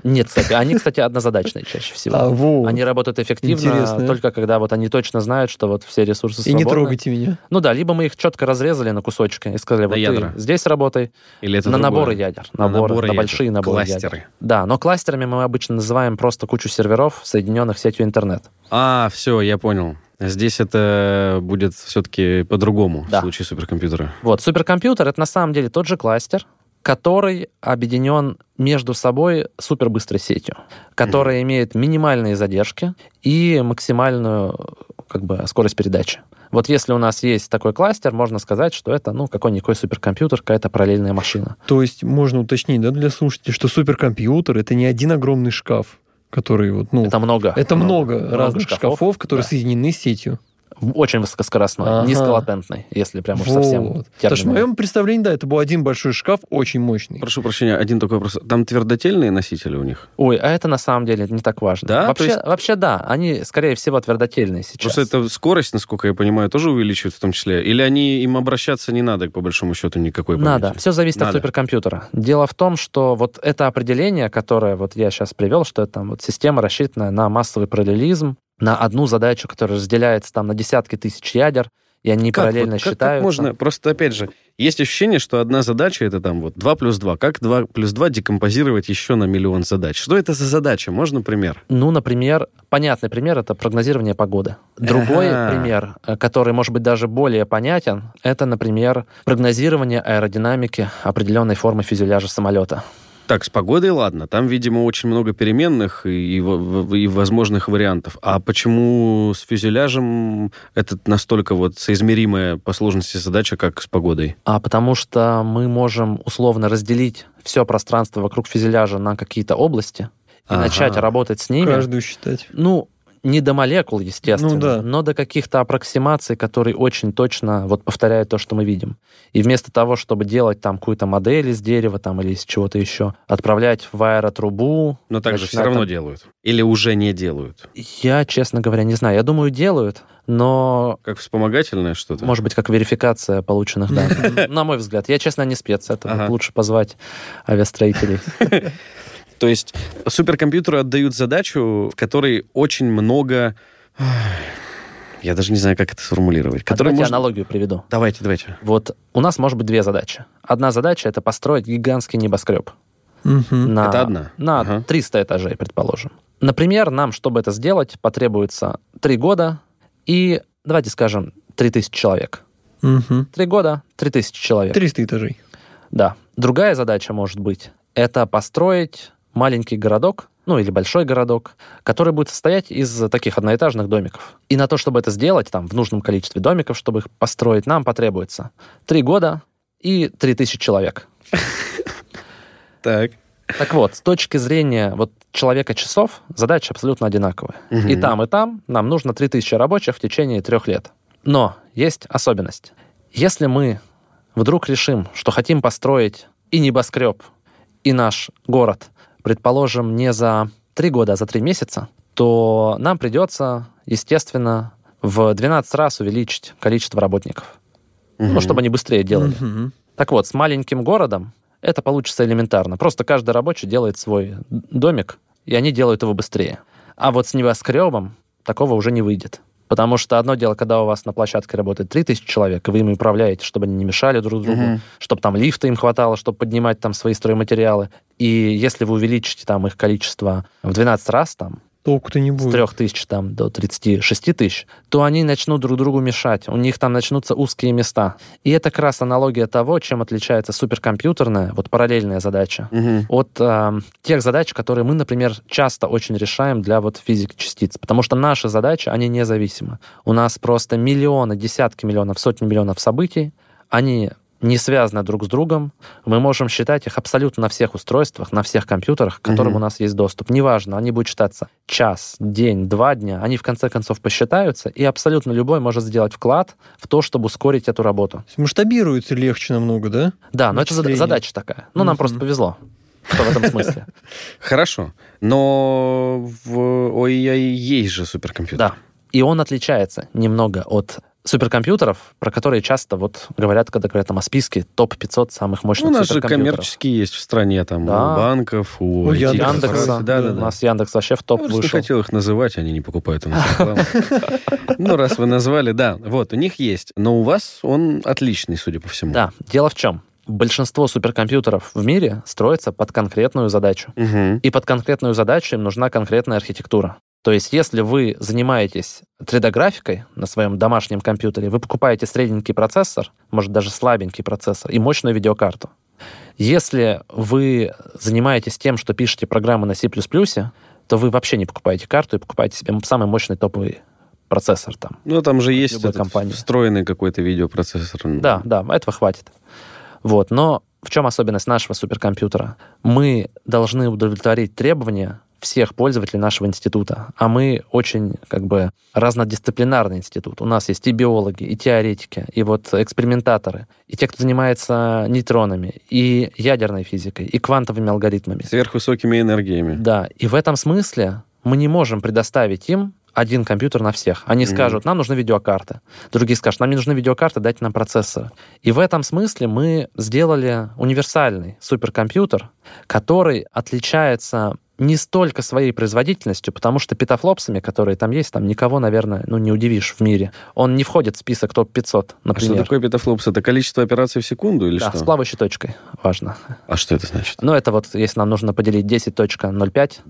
Нет, кстати, они, кстати, однозадачные чаще всего. А, вот. Они работают эффективно Интересно. только когда вот они точно знают, что вот все ресурсы свободны. И не трогайте меня. Ну да, либо мы их четко разрезали на кусочки и сказали, на вот ядра. ты здесь работай. Или это на другое? наборы ядер. На наборы, наборы на ядер. большие наборы Кластеры. ядер. Да, но кластерами мы обычно называем просто кучу серверов, соединенных сетью интернет. А, все, я понял. Здесь это будет все-таки по-другому да. в случае суперкомпьютера. Вот, суперкомпьютер — это на самом деле тот же кластер, который объединен между собой супербыстрой сетью, которая mm-hmm. имеет минимальные задержки и максимальную как бы, скорость передачи. Вот если у нас есть такой кластер, можно сказать, что это, ну, какой-никакой суперкомпьютер, какая-то параллельная машина. То есть можно уточнить, да, для слушателей, что суперкомпьютер — это не один огромный шкаф, который вот, ну... Это много. Это много, много разных шкафов, шкафов которые да. соединены сетью очень высокоскоростной, ага. низколатентный, если прям уж вот. совсем Потому что в моем представлении, да, это был один большой шкаф, очень мощный. Прошу прощения, один такой вопрос. Там твердотельные носители у них? Ой, а это на самом деле не так важно. Да? Вообще, есть... вообще да, они, скорее всего, твердотельные сейчас. Просто это скорость, насколько я понимаю, тоже увеличивает в том числе? Или они им обращаться не надо, по большому счету, никакой памяти? Надо. Все зависит надо. от суперкомпьютера. Дело в том, что вот это определение, которое вот я сейчас привел, что это там вот система рассчитанная на массовый параллелизм, на одну задачу, которая разделяется там на десятки тысяч ядер, и они как? параллельно вот, как, считаются. Как можно, просто опять же, есть ощущение, что одна задача это там вот 2 плюс 2. Как 2 плюс 2 декомпозировать еще на миллион задач? Что это за задача? Можно пример? Ну, например, понятный пример это прогнозирование погоды. Другой А-а-а. пример, э, который может быть даже более понятен, это, например, прогнозирование аэродинамики определенной формы фюзеляжа самолета. Так, с погодой ладно. Там, видимо, очень много переменных и, и, и возможных вариантов. А почему с фюзеляжем это настолько вот соизмеримая по сложности задача, как с погодой? А потому что мы можем условно разделить все пространство вокруг фюзеляжа на какие-то области и ага. начать работать с ними. Каждую считать. Ну, не до молекул, естественно, ну, да. но до каких-то аппроксимаций, которые очень точно вот повторяют то, что мы видим. И вместо того, чтобы делать там какую-то модель из дерева там или из чего-то еще, отправлять в аэротрубу... Но так же все равно там... делают. Или уже не делают? Я, честно говоря, не знаю. Я думаю, делают, но... Как вспомогательное что-то? Может быть, как верификация полученных данных. На мой взгляд. Я, честно, не спец. Это лучше позвать авиастроителей. То есть суперкомпьютеру отдают задачу, в которой очень много... Я даже не знаю, как это сформулировать. А давайте можно... аналогию приведу. Давайте, давайте. Вот у нас может быть две задачи. Одна задача — это построить гигантский небоскреб. Угу. На, это одна? На ага. 300 этажей, предположим. Например, нам, чтобы это сделать, потребуется 3 года и, давайте скажем, 3000 человек. Угу. 3 года, 3000 человек. 300 этажей. Да. Другая задача может быть — это построить маленький городок, ну или большой городок, который будет состоять из таких одноэтажных домиков. И на то, чтобы это сделать, там, в нужном количестве домиков, чтобы их построить, нам потребуется три года и три тысячи человек. Так. Так вот, с точки зрения вот человека-часов, задача абсолютно одинаковая. Угу. И там, и там нам нужно 3000 рабочих в течение трех лет. Но есть особенность. Если мы вдруг решим, что хотим построить и небоскреб, и наш город предположим, не за три года, а за три месяца, то нам придется, естественно, в 12 раз увеличить количество работников. Угу. Ну, чтобы они быстрее делали. Угу. Так вот, с маленьким городом это получится элементарно. Просто каждый рабочий делает свой домик, и они делают его быстрее. А вот с небоскребом такого уже не выйдет. Потому что одно дело, когда у вас на площадке работает 3000 человек, и вы ими управляете, чтобы они не мешали друг другу, угу. чтобы там лифта им хватало, чтобы поднимать там свои стройматериалы. И если вы увеличите там их количество в 12 раз, там, Толку-то не с будет. 3 тысяч там, до 36 тысяч, то они начнут друг другу мешать. У них там начнутся узкие места. И это как раз аналогия того, чем отличается суперкомпьютерная, вот параллельная задача, Мгм. от э, тех задач, которые мы, например, часто очень решаем для вот физики частиц. Потому что наши задачи, они независимы. У нас просто миллионы, десятки миллионов, сотни миллионов событий, они не связаны друг с другом. Мы можем считать их абсолютно на всех устройствах, на всех компьютерах, к которым Мгм. у нас есть доступ. Неважно, они будут считаться час, день, два дня, они в конце концов посчитаются, и абсолютно любой может сделать вклад в то, чтобы ускорить эту работу. Масштабируется легче намного, да? Да, но это задача такая. Ну, нам просто повезло. Что в этом смысле? Хорошо. Но в OEI есть же суперкомпьютер. Да. И он отличается немного от суперкомпьютеров, про которые часто вот говорят, когда говорят там о списке топ-500 самых Ну, мощных у нас же суперкомпьютеров. коммерческие есть в стране, там, Да. у банков, у, У Яндекса. Яндекса. корпораций. Да, да, У да. нас Яндекс вообще в топ Я вышел. хотел их называть, они не покупают у нас. Ну, раз вы назвали, да. Вот, у них есть. Но у вас он отличный, судя по всему. Да, дело в чем? Большинство суперкомпьютеров в мире строится под конкретную задачу. Мгм. И под конкретную задачу им нужна конкретная архитектура. То есть, если вы занимаетесь 3D-графикой на своем домашнем компьютере, вы покупаете средненький процессор, может, даже слабенький процессор, и мощную видеокарту. Если вы занимаетесь тем, что пишете программы на C++, то вы вообще не покупаете карту и покупаете себе самый мощный топовый процессор там. Ну, там же есть этот компании. встроенный какой-то видеопроцессор. Да, да, этого хватит. Вот, но в чем особенность нашего суперкомпьютера? Мы должны удовлетворить требования всех пользователей нашего института, а мы очень как бы разнодисциплинарный институт. У нас есть и биологи, и теоретики, и вот экспериментаторы, и те, кто занимается нейтронами, и ядерной физикой, и квантовыми алгоритмами. Сверхвысокими энергиями. Да, и в этом смысле мы не можем предоставить им один компьютер на всех. Они Мгм. скажут, нам нужны видеокарты. Другие скажут, нам не нужны видеокарты, дайте нам процессоры. И в этом смысле мы сделали универсальный суперкомпьютер, который отличается не столько своей производительностью, потому что петафлопсами, которые там есть, там никого, наверное, ну, не удивишь в мире. Он не входит в список топ-500, А что например. такое петафлопс? Это количество операций в секунду или да, что? с плавающей точкой, важно. А что это значит? Но это вот, если нам нужно поделить 10.05,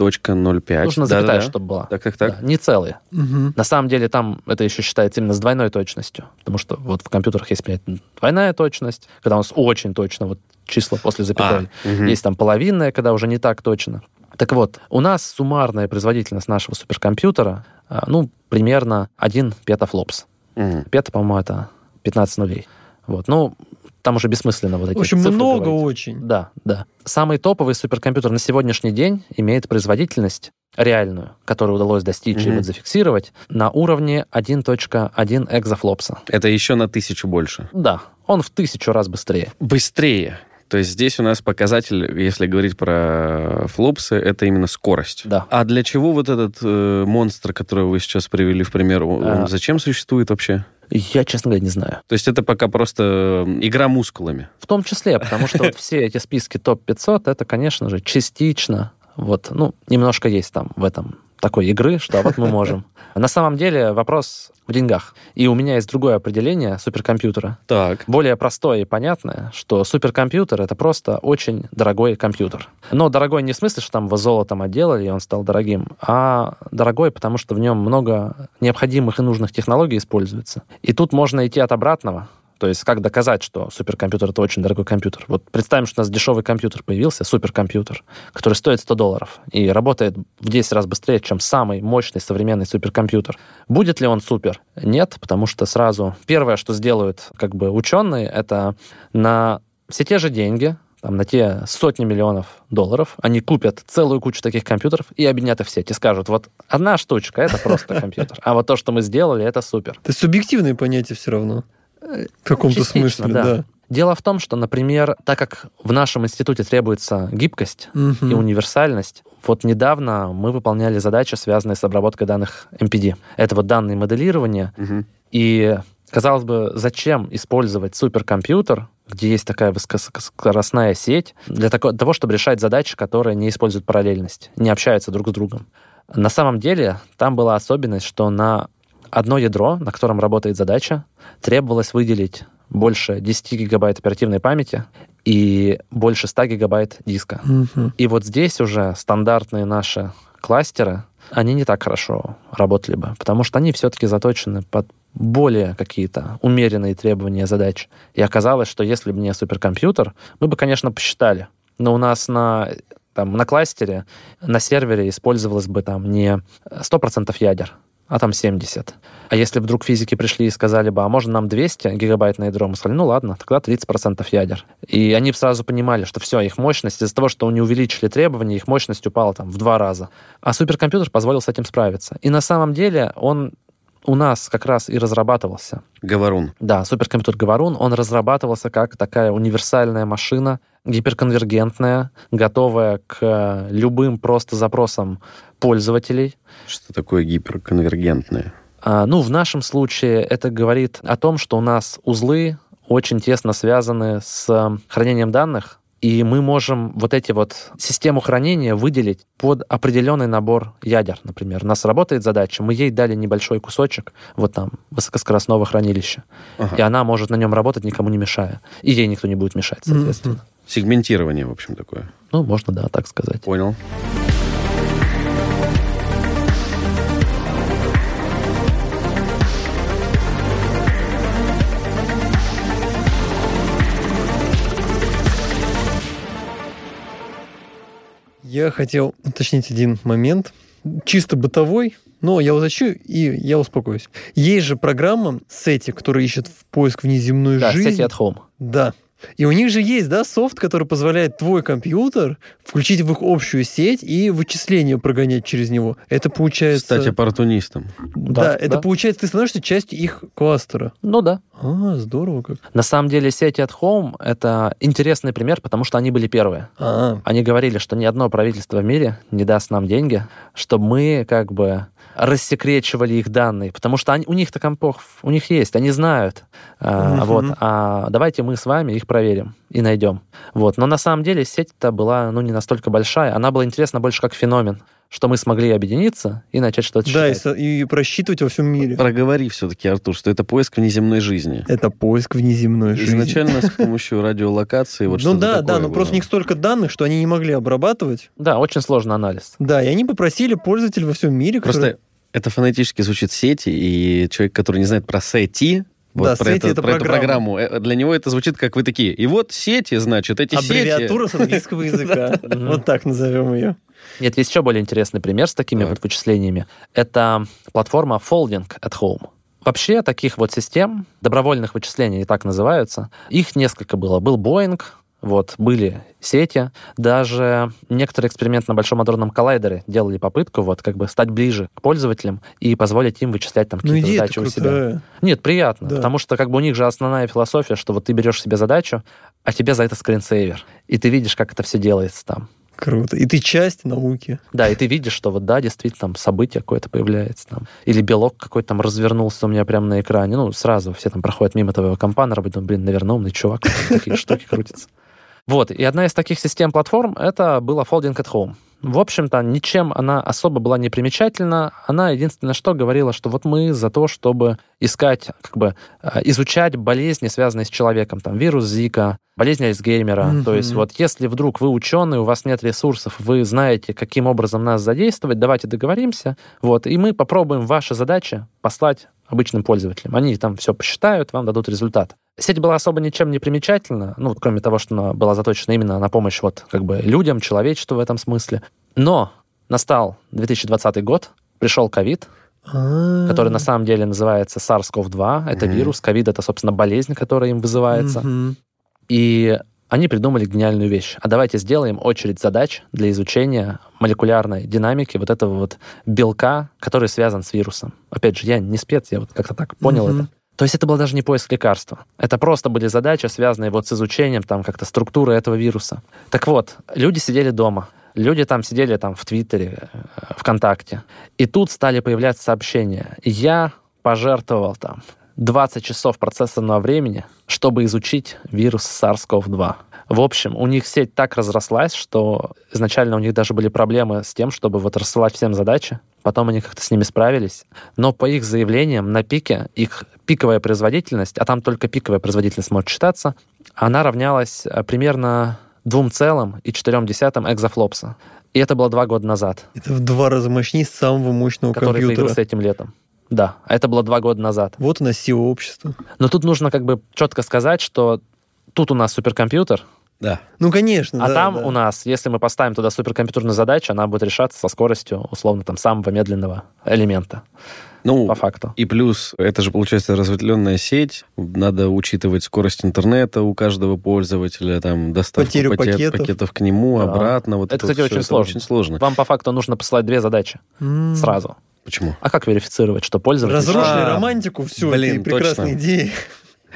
10.05. нужно запятая, чтобы была. Так, так, так. Да, не целые. Мгм. На самом деле там это еще считается именно с двойной точностью, потому что вот в компьютерах есть блядь, двойная точность, когда у нас очень точно вот числа после запятой. А, мгм. Есть там половинная, когда уже не так точно. Так вот, у нас суммарная производительность нашего суперкомпьютера, а, ну, примерно 1 петафлопс. Мгм. Пета, по-моему, это 15 нулей. Вот, ну, там уже бессмысленно вот эти В общем, цифры много говорить. очень. Да, да. Самый топовый суперкомпьютер на сегодняшний день имеет производительность реальную, которую удалось достичь и Мгм. вот зафиксировать, на уровне 1.1 экзофлопса. Это еще на тысячу больше. Да, он в тысячу раз быстрее. Быстрее. То есть здесь у нас показатель, если говорить про флопсы, это именно скорость. Да. А для чего вот этот э, монстр, которого вы сейчас привели в пример, он, А. зачем существует вообще? Я, честно говоря, не знаю. То есть это пока просто игра мускулами. В том числе, потому что вот все эти списки топ-500, это, конечно же, частично, вот, ну, немножко есть там в этом такой игры, что вот мы можем. На самом деле вопрос в деньгах. И у меня есть другое определение суперкомпьютера. Так. более простое и понятное, что суперкомпьютер — это просто очень дорогой компьютер. Но дорогой не в смысле, что там его золотом отделали, и он стал дорогим, а дорогой, потому что в нем много необходимых и нужных технологий используется. И тут можно идти от обратного. То есть как доказать, что суперкомпьютер — это очень дорогой компьютер? Вот представим, что у нас дешевый компьютер появился, суперкомпьютер, который стоит 100 долларов и работает в 10 раз быстрее, чем самый мощный современный суперкомпьютер. Будет ли он супер? Нет, потому что сразу первое, что сделают как бы ученые, это на все те же деньги, там, на те сотни миллионов долларов, они купят целую кучу таких компьютеров и объединят их в сеть и скажут, вот одна штучка — это просто компьютер, а вот то, что мы сделали, это супер. Это субъективные понятия все равно. В каком-то смысле, да. да. Дело в том, что, например, так как в нашем институте требуется гибкость Мгм. и универсальность, вот недавно мы выполняли задачи, связанные с обработкой данных MPD. Это вот данные моделирования. Мгм. И, казалось бы, зачем использовать суперкомпьютер, где есть такая высокоскоростная сеть, для того, чтобы решать задачи, которые не используют параллельность, не общаются друг с другом. На самом деле, там была особенность, что на одно ядро, на котором работает задача, требовалось выделить больше 10 гигабайт оперативной памяти и больше 100 гигабайт диска. Мгм. И вот здесь уже стандартные наши кластеры, они не так хорошо работали бы, потому что они все-таки заточены под более какие-то умеренные требования задач. И оказалось, что если бы не суперкомпьютер, мы бы, конечно, посчитали. Но у нас на, там, на кластере, на сервере использовалось бы там не 100% ядер, а там 70. А если вдруг физики пришли и сказали бы, а можно нам 200 гигабайт на ядро, мы сказали, ну ладно, тогда 30% ядер. И они сразу понимали, что все, их мощность, из-за того, что они увеличили требования, их мощность упала там в два раза. А суперкомпьютер позволил с этим справиться. И на самом деле он у нас как раз и разрабатывался. Говорун. Да, суперкомпьютер Говорун, он разрабатывался как такая универсальная машина, гиперконвергентная, готовая к э, любым просто запросам пользователей. Что такое гиперконвергентное? А, Ну, в нашем случае это говорит о том, что у нас узлы очень тесно связаны с хранением данных, и мы можем вот эти вот систему хранения выделить под определенный набор ядер, например. У нас работает задача, мы ей дали небольшой кусочек, вот там, высокоскоростного хранилища, Ага. и она может на нем работать, никому не мешая. И ей никто не будет мешать, соответственно. Сегментирование, в общем, такое. Ну, можно, да, так сказать. Понял. Я хотел уточнить один момент, чисто бытовой, но я уточню и я успокоюсь. Есть же программа Сети, которая ищет в поиск внеземной Да, жизни. сети at home. Да. И у них же есть, да, софт, который позволяет твой компьютер включить в их общую сеть и вычисления прогонять через него. Это получается... Стать оппортунистом. да, Да, это да. получается, ты становишься частью их кластера. Ну да. А, здорово как. На самом деле сети at home — это интересный пример, потому что они были первые. А, Они говорили, что ни одно правительство в мире не даст нам деньги, чтобы мы как бы рассекречивали их данные, потому что они, у них-то компов, у них есть, они знают. А, Мгм. вот, а давайте мы с вами их проверим и найдем. Вот. Но на самом деле сеть-то была ну, не настолько большая, она была интересна больше как феномен, что мы смогли объединиться и начать что-то да, и, считать. со- и просчитывать во всем мире. Проговори все-таки, Артур, что это поиск внеземной жизни. Это поиск внеземной жизни. Изначально с помощью радиолокации. Вот ну да, да, но просто у них столько данных, что они не могли обрабатывать. Да, очень сложный анализ. Да, и они попросили пользователей во всем мире, Просто которые- это фонетически звучит сети, и человек, который не знает про сети, вот Да, про, сети это- это про эту программу, э, для него это звучит как вы такие. И вот сети, значит, эти аббревиатура сети... с английского языка. Вот так назовем ее. Нет, есть еще более интересный пример с такими Так. вот вычислениями. Это платформа Folding at Home. Вообще таких вот систем, добровольных вычислений, они так называются, их несколько было. Был Boeing, вот, были сети, даже некоторые эксперименты на Большом адронном коллайдере делали попытку вот как бы стать ближе к пользователям и позволить им вычислять там Ну, какие-то идея задачи у себя. Нет, приятно, Да. потому что как бы у них же основная философия, что вот ты берешь себе задачу, а тебе за это скринсейвер, и ты видишь, как это все делается там. Круто. И ты часть науки. Да, и ты видишь, что вот да, действительно там событие какое-то появляется там. Или белок какой-то там развернулся у меня прямо на экране. Ну, сразу все там проходят мимо твоего компа думают, блин, наверное, умный чувак, такие штуки крутятся. Вот, и одна из таких систем-платформ, это была Folding at Home. В общем-то, ничем она особо была не примечательна. Она единственное, что говорила, что вот мы за то, чтобы искать, как бы, э, изучать болезни, связанные с человеком. Там вирус Зика, болезнь Альцгеймера. Мгм. То есть вот если вдруг вы ученый, у вас нет ресурсов, вы знаете, каким образом нас задействовать, давайте договоримся. Вот, и мы попробуем ваши задачи послать обычным пользователям. Они там все посчитают, вам дадут результат. Сеть была особо ничем не примечательна, ну, вот кроме того, что она была заточена именно на помощь вот как бы людям, человечеству в этом смысле. Но настал 2020 год, пришел ковид, который на самом деле называется SARS-CoV-2. Это вирус, ковид это, собственно, болезнь, которая им вызывается. И они придумали гениальную вещь. А давайте сделаем очередь задач для изучения молекулярной динамики вот этого вот белка, который связан с вирусом. Опять же, я не спец, я вот как-то так понял Мгм. это. То есть это был даже не поиск лекарства. Это просто были задачи, связанные вот с изучением там как-то структуры этого вируса. Так вот, люди сидели дома. Люди там сидели там в Твиттере, э, ВКонтакте. И тут стали появляться сообщения. Я пожертвовал там 20 часов процессорного времени, чтобы изучить вирус SARS-CoV-2. В общем, у них сеть так разрослась, что изначально у них даже были проблемы с тем, чтобы вот рассылать всем задачи. Потом они как-то с ними справились. Но по их заявлениям на пике их пиковая производительность, а там только пиковая производительность может считаться, она равнялась э, примерно 2,4 экзофлопса. И это было два года назад. Это в два раза мощнее самого мощного который компьютера. появился этим летом. Да, а это было два года назад. Вот она сила общества. Но тут нужно как бы четко сказать, что тут у нас суперкомпьютер, Да. Ну, конечно. а да, там да. у нас, если мы поставим туда суперкомпьютерную задачу, она будет решаться со скоростью, условно, там, самого медленного элемента, Ну, по факту. и плюс, это же, получается, разветвленная сеть. Надо учитывать скорость интернета у каждого пользователя, там, доставку Потерю пакет- пакетов. пакетов к нему, Да. обратно. Вот Это, это, вот кстати, всё, очень это сложно. очень сложно. Вам по факту нужно посылать две задачи М. сразу. Почему? А как верифицировать, что пользователь... Разрушили А, романтику, все, блин, это прекрасная точно. идея.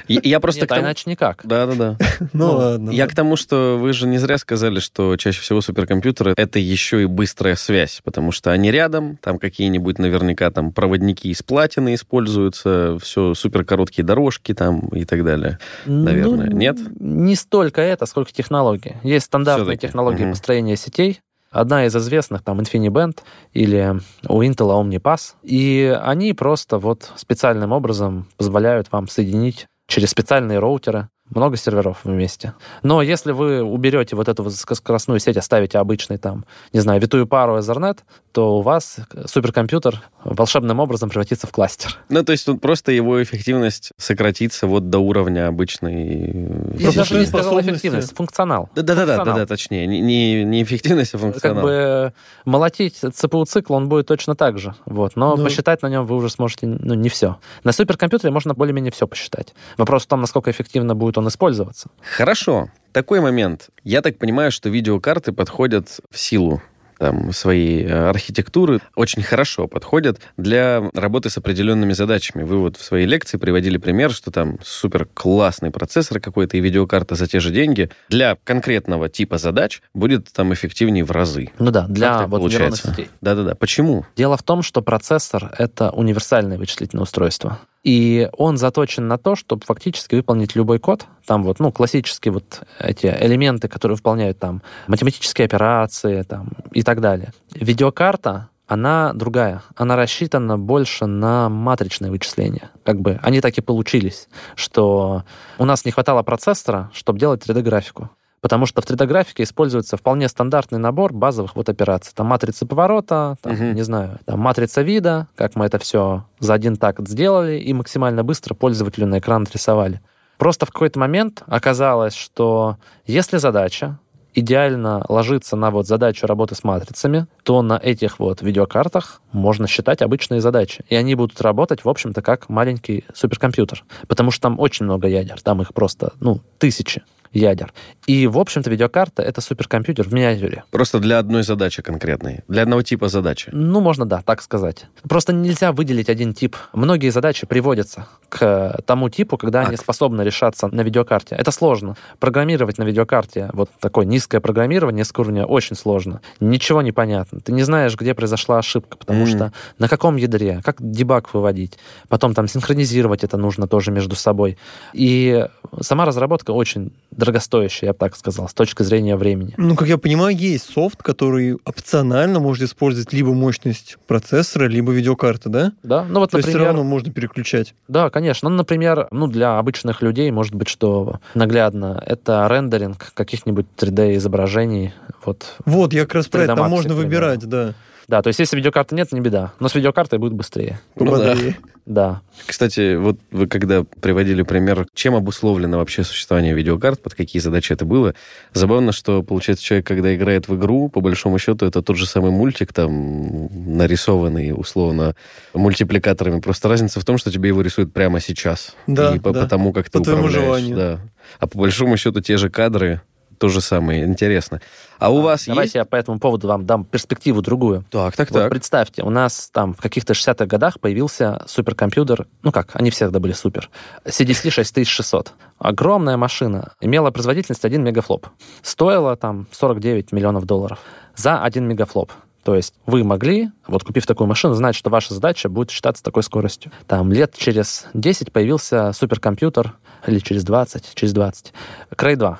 Я, я просто Нет, к а тому- иначе никак. Да-да-да. Ну, Ну, ладно. Я ладно. к тому, что вы же не зря сказали, что чаще всего суперкомпьютеры — это еще и быстрая связь, потому что они рядом, там какие-нибудь наверняка там проводники из платины используются, все суперкороткие дорожки там и так далее. Наверное, Ну, нет? Не столько это, сколько технологии. Есть стандартные технологии Мгм. построения сетей. Одна из известных, там, InfiniBand или у Intel OmniPass. И они просто вот специальным образом позволяют вам соединить через специальные роутеры много серверов вместе. Но если вы уберете вот эту высокоскоростную сеть, оставите обычный там, не знаю, витую пару Ethernet, то у вас суперкомпьютер волшебным образом превратится в кластер. Ну, то есть тут просто его эффективность сократится вот до уровня обычной... Я Пропускной даже не сказал эффективность, функционал. Да-да-да, да-да, точнее. Не, не, не эффективность, а как функционал. бы молотить ЦПУ-цикл, он будет точно так же. Вот. Но Ну. посчитать на нем вы уже сможете ну, не все. На суперкомпьютере можно более-менее все посчитать. Вопрос в том, насколько эффективно будет он использоваться. Хорошо. Такой момент. Я так понимаю, что видеокарты подходят в силу там, своей э, архитектуры очень хорошо подходят для работы с определенными задачами. Вы вот в своей лекции приводили пример, что там супер классный процессор какой-то и видеокарта за те же деньги для конкретного типа задач будет там эффективнее в разы. Ну да, для вот получается? Да-да-да. Почему? Дело в том, что процессор — это универсальное вычислительное устройство. И он заточен на то, чтобы фактически выполнить любой код. Там вот, ну, классические вот эти элементы, которые выполняют там математические операции там, и так далее. Видеокарта, она другая. Она рассчитана больше на матричное вычисление. Как бы они так и получились, что у нас не хватало процессора, чтобы делать 3D-графику. Потому что в 3D-графике используется вполне стандартный набор базовых вот операций. Там матрица поворота, там, Мгм. не знаю, там матрица вида, как мы это все за один такт сделали и максимально быстро пользователю на экран отрисовали. Просто в какой-то момент оказалось, что если задача идеально ложится на вот задачу работы с матрицами, то на этих вот видеокартах можно считать обычные задачи. И они будут работать, в общем-то, как маленький суперкомпьютер. Потому что там очень много ядер. Там их просто, ну, тысячи ядер. И, в общем-то, видеокарта — это суперкомпьютер в миниатюре. Просто для одной задачи конкретной. Для одного типа задачи. Ну, можно, да, так сказать. Просто нельзя выделить один тип. Многие задачи приводятся к тому типу, когда они Так. способны решаться на видеокарте. Это сложно. Программировать на видеокарте, вот такое низкое программирование низкого уровня, очень сложно. Ничего не понятно. Ты не знаешь, где произошла ошибка, потому что на каком ядре, как дебаг выводить. Потом там синхронизировать это нужно тоже между собой. И сама разработка очень дорогостоящая, я бы так сказал, с точки зрения времени. Ну, как я понимаю, есть софт, который опционально может использовать либо мощность процессора, либо видеокарты, да? Да, ну вот, То есть все например, равно можно переключать. Да, конечно. Ну, например, ну, для обычных людей, может быть, что наглядно, это рендеринг каких-нибудь 3D-изображений. Вот. Вот, я как раз про это. 3D Там можно выбирать, да. Да, то есть если видеокарты нет, не беда. Но с видеокартой будет быстрее. Ну да. Да. Кстати, вот вы когда приводили пример, чем обусловлено вообще существование видеокарт, под какие задачи это было, забавно, что, получается, человек, когда играет в игру, по большому счету, это тот же самый мультик, там, нарисованный, условно, мультипликаторами. Просто разница в том, что тебе его рисуют прямо сейчас. Да, И по, да. по тому, как По ты твоему управляешь. желанию. Да. А по большому счету те же кадры, то же самое. Интересно. А у вас Давайте есть... я по этому поводу вам дам перспективу другую. Так, так, Вот так. представьте, у нас там в каких-то 60-х годах появился суперкомпьютер, ну как, они всегда были супер, CDC 6600. Огромная машина, имела производительность 1 мегафлоп. Стоила там 49 миллионов долларов за 1 мегафлоп. То есть вы могли, вот купив такую машину, знать, что ваша задача будет считаться такой скоростью. Там лет через 10 появился суперкомпьютер, или через 20, через 20, Cray 2.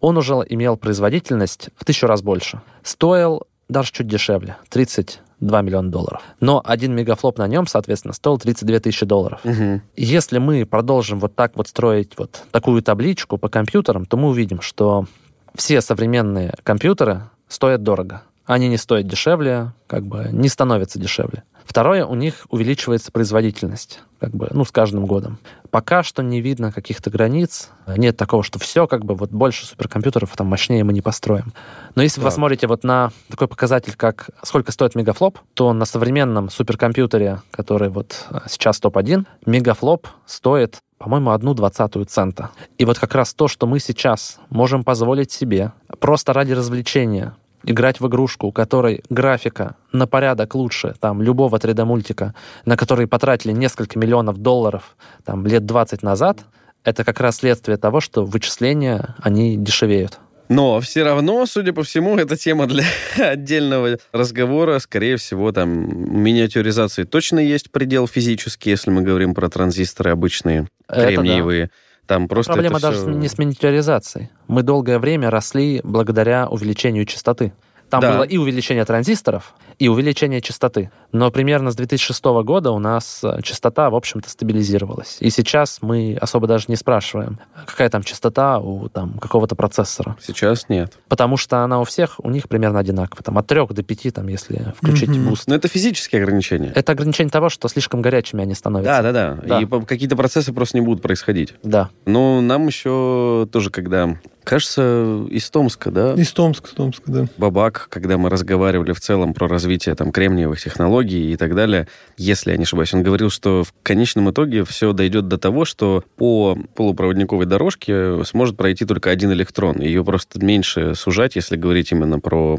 Он уже имел производительность в тысячу раз больше. Стоил даже чуть дешевле, 32 миллиона долларов. Но один мегафлоп на нем, соответственно, стоил 32 тысячи долларов. Мгм. Если мы продолжим вот так вот строить вот такую табличку по компьютерам, то мы увидим, что все современные компьютеры стоят дорого. Они не стоят дешевле, как бы не становятся дешевле. Второе, у них увеличивается производительность, как бы, ну, с каждым годом. Пока что не видно каких-то границ. Нет такого, что все, как бы, вот больше суперкомпьютеров, там, мощнее мы не построим. Но если вы Так. посмотрите вот на такой показатель, как сколько стоит мегафлоп, то на современном суперкомпьютере, который вот э, сейчас топ-1, мегафлоп стоит по-моему, одну двадцатую цента. И вот как раз то, что мы сейчас можем позволить себе просто ради развлечения играть в игрушку, у которой графика на порядок лучше там любого 3D-мультика, на который потратили несколько миллионов долларов там лет 20 назад, это как раз следствие того, что вычисления, они дешевеют. Но все равно, судя по всему, это тема для отдельного разговора. Скорее всего, там миниатюризации точно есть предел физический, если мы говорим про транзисторы обычные, Это да. Там просто Проблема даже всё- не с миниатюризацией. Мы долгое время росли благодаря увеличению частоты. Там Да. было и увеличение транзисторов, и увеличение частоты. Но примерно с 2006 года у нас э, частота, в общем-то, стабилизировалась. И сейчас мы особо даже не спрашиваем, какая там частота у там, какого-то процессора. Сейчас нет. Потому что она у всех, у них примерно одинаковая. Там, от 3 до 5, там, если включить boost. Но это физические ограничения. Это ограничение того, что слишком горячими они становятся. Да, да, да. Да. И какие-то процессы просто не будут происходить. Да. Но нам еще тоже, когда... Кажется, из Томска, да? Из Томска, из Томска, да. Бабак, когда мы разговаривали в целом про развитие там кремниевых технологий и так далее, если я не ошибаюсь, он говорил, что в конечном итоге все дойдет до того, что по полупроводниковой дорожке сможет пройти только один электрон. Ее просто меньше сужать, если говорить именно про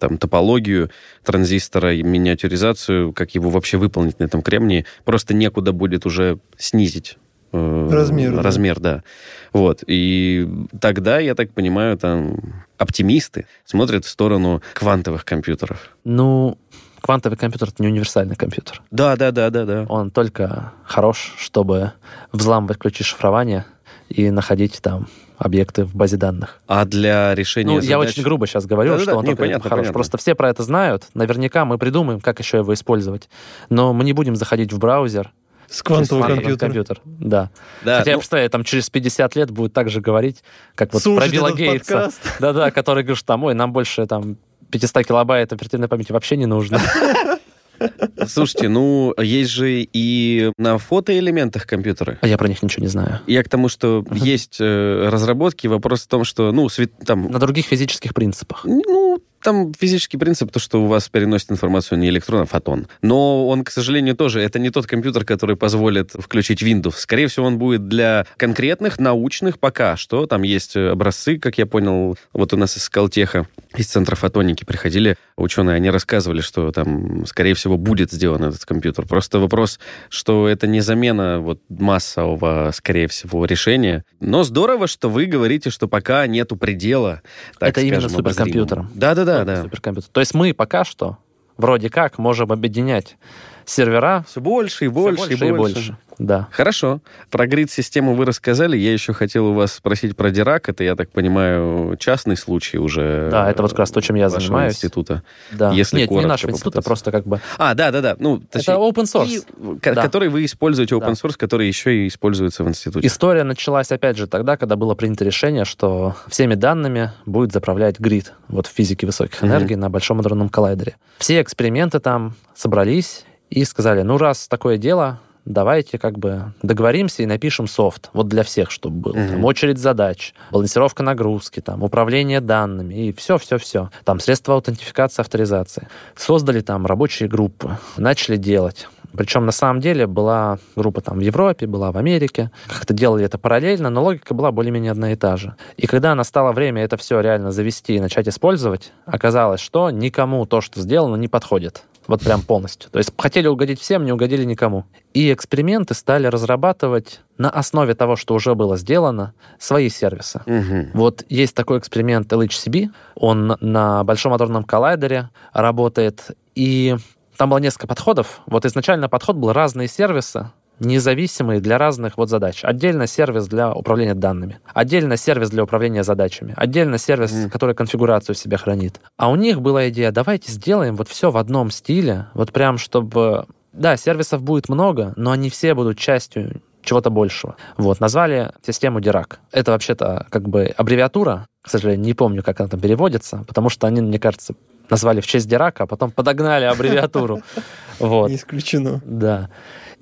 там, топологию транзистора и миниатюризацию, как его вообще выполнить на этом кремнии, просто некуда будет уже снизить э, Размер, да. размер, да. Вот. И тогда, я так понимаю, там оптимисты смотрят в сторону квантовых компьютеров. Ну, квантовый компьютер — это не универсальный компьютер. Да, да, да, да, да. Он только хорош, чтобы взламывать ключи шифрования и находить там объекты в базе данных. А для решения Ну, я задач- очень грубо сейчас говорю, Да-да-да, что он не, только понятно, хорош. понятно. Просто все про это знают. Наверняка мы придумаем, как еще его использовать. Но мы не будем заходить в браузер. С квантового компьютера. компьютер. Да. Да, Хотя я ну, представляю, там через 50 лет будет так же говорить, как вот Слушать про Билла Гейтса. Да-да, который говорит, что там, ой, нам больше там 500 килобайт оперативной памяти вообще не нужно. слушайте, ну, есть же и на фотоэлементах компьютера. А я про них ничего не знаю. Я к тому, что Мгм. есть э, разработки, вопрос в том, что, ну, свет, там, На других физических принципах. Ну, там физический принцип, то, что у вас переносит информацию не электрон, а фотон. Но он, к сожалению, тоже, это не тот компьютер, который позволит включить Windows. Скорее всего, он будет для конкретных научных пока что. Там есть образцы, как я понял, вот у нас из Скалтеха, из Центра фотоники приходили ученые, они рассказывали, что там, скорее всего, будет сделан этот компьютер. Просто вопрос, что это не замена вот массового, скорее всего, решения. Но здорово, что вы говорите, что пока нету предела, так Это именно скажем, обозримого. суперкомпьютером. Да-да-да, Только да. суперкомпьютер. То есть мы пока что вроде как можем объединять сервера Все больше и всё больше, и больше. Да. Хорошо. Про грид-систему вы рассказали. Я еще хотел у вас спросить про Дирак. Это, я так понимаю, частный случай уже. Да, это вот как раз то, чем я занимаюсь. института. Да. Если Нет, не нашего института, попытаться. просто как бы... А, да-да-да. Ну, точнее, это open source. и, Да. который вы используете, open Да. source, который еще и используется в институте. История началась, опять же, тогда, когда было принято решение, что всеми данными будет заправлять грид вот в физике высоких энергий на Большом адронном коллайдере. Все эксперименты там собрались и сказали, ну, раз такое дело, давайте как бы договоримся и напишем софт, вот для всех, чтобы был. Мгм. Там очередь задач, балансировка нагрузки, там, управление данными и все-все-все. Там средства аутентификации, авторизации. Создали там рабочие группы, начали делать. Причем на самом деле была группа там в Европе, была в Америке. Как-то делали это параллельно, но логика была более-менее одна и та же. И когда настало время это все реально завести и начать использовать, оказалось, что никому то, что сделано, не подходит. Вот прям полностью. То есть хотели угодить всем, не угодили никому. И эксперименты стали разрабатывать на основе того, что уже было сделано, свои сервисы. Мгм. Вот есть такой эксперимент LHCb, он на Большом адронном коллайдере работает, и там было несколько подходов. Вот изначально подход был разные сервисы независимые для разных вот задач. Отдельно сервис для управления данными, отдельно сервис для управления задачами, отдельно сервис, mm. который конфигурацию в себе хранит. А у них была идея, давайте сделаем вот все в одном стиле, вот прям чтобы... Да, сервисов будет много, но они все будут частью чего-то большего. Вот, назвали систему Dirac. Это вообще-то как бы аббревиатура, к сожалению, не помню, как она там переводится, потому что они, мне кажется, назвали в честь Дирака, а потом подогнали аббревиатуру. Вот. Не исключено. Да.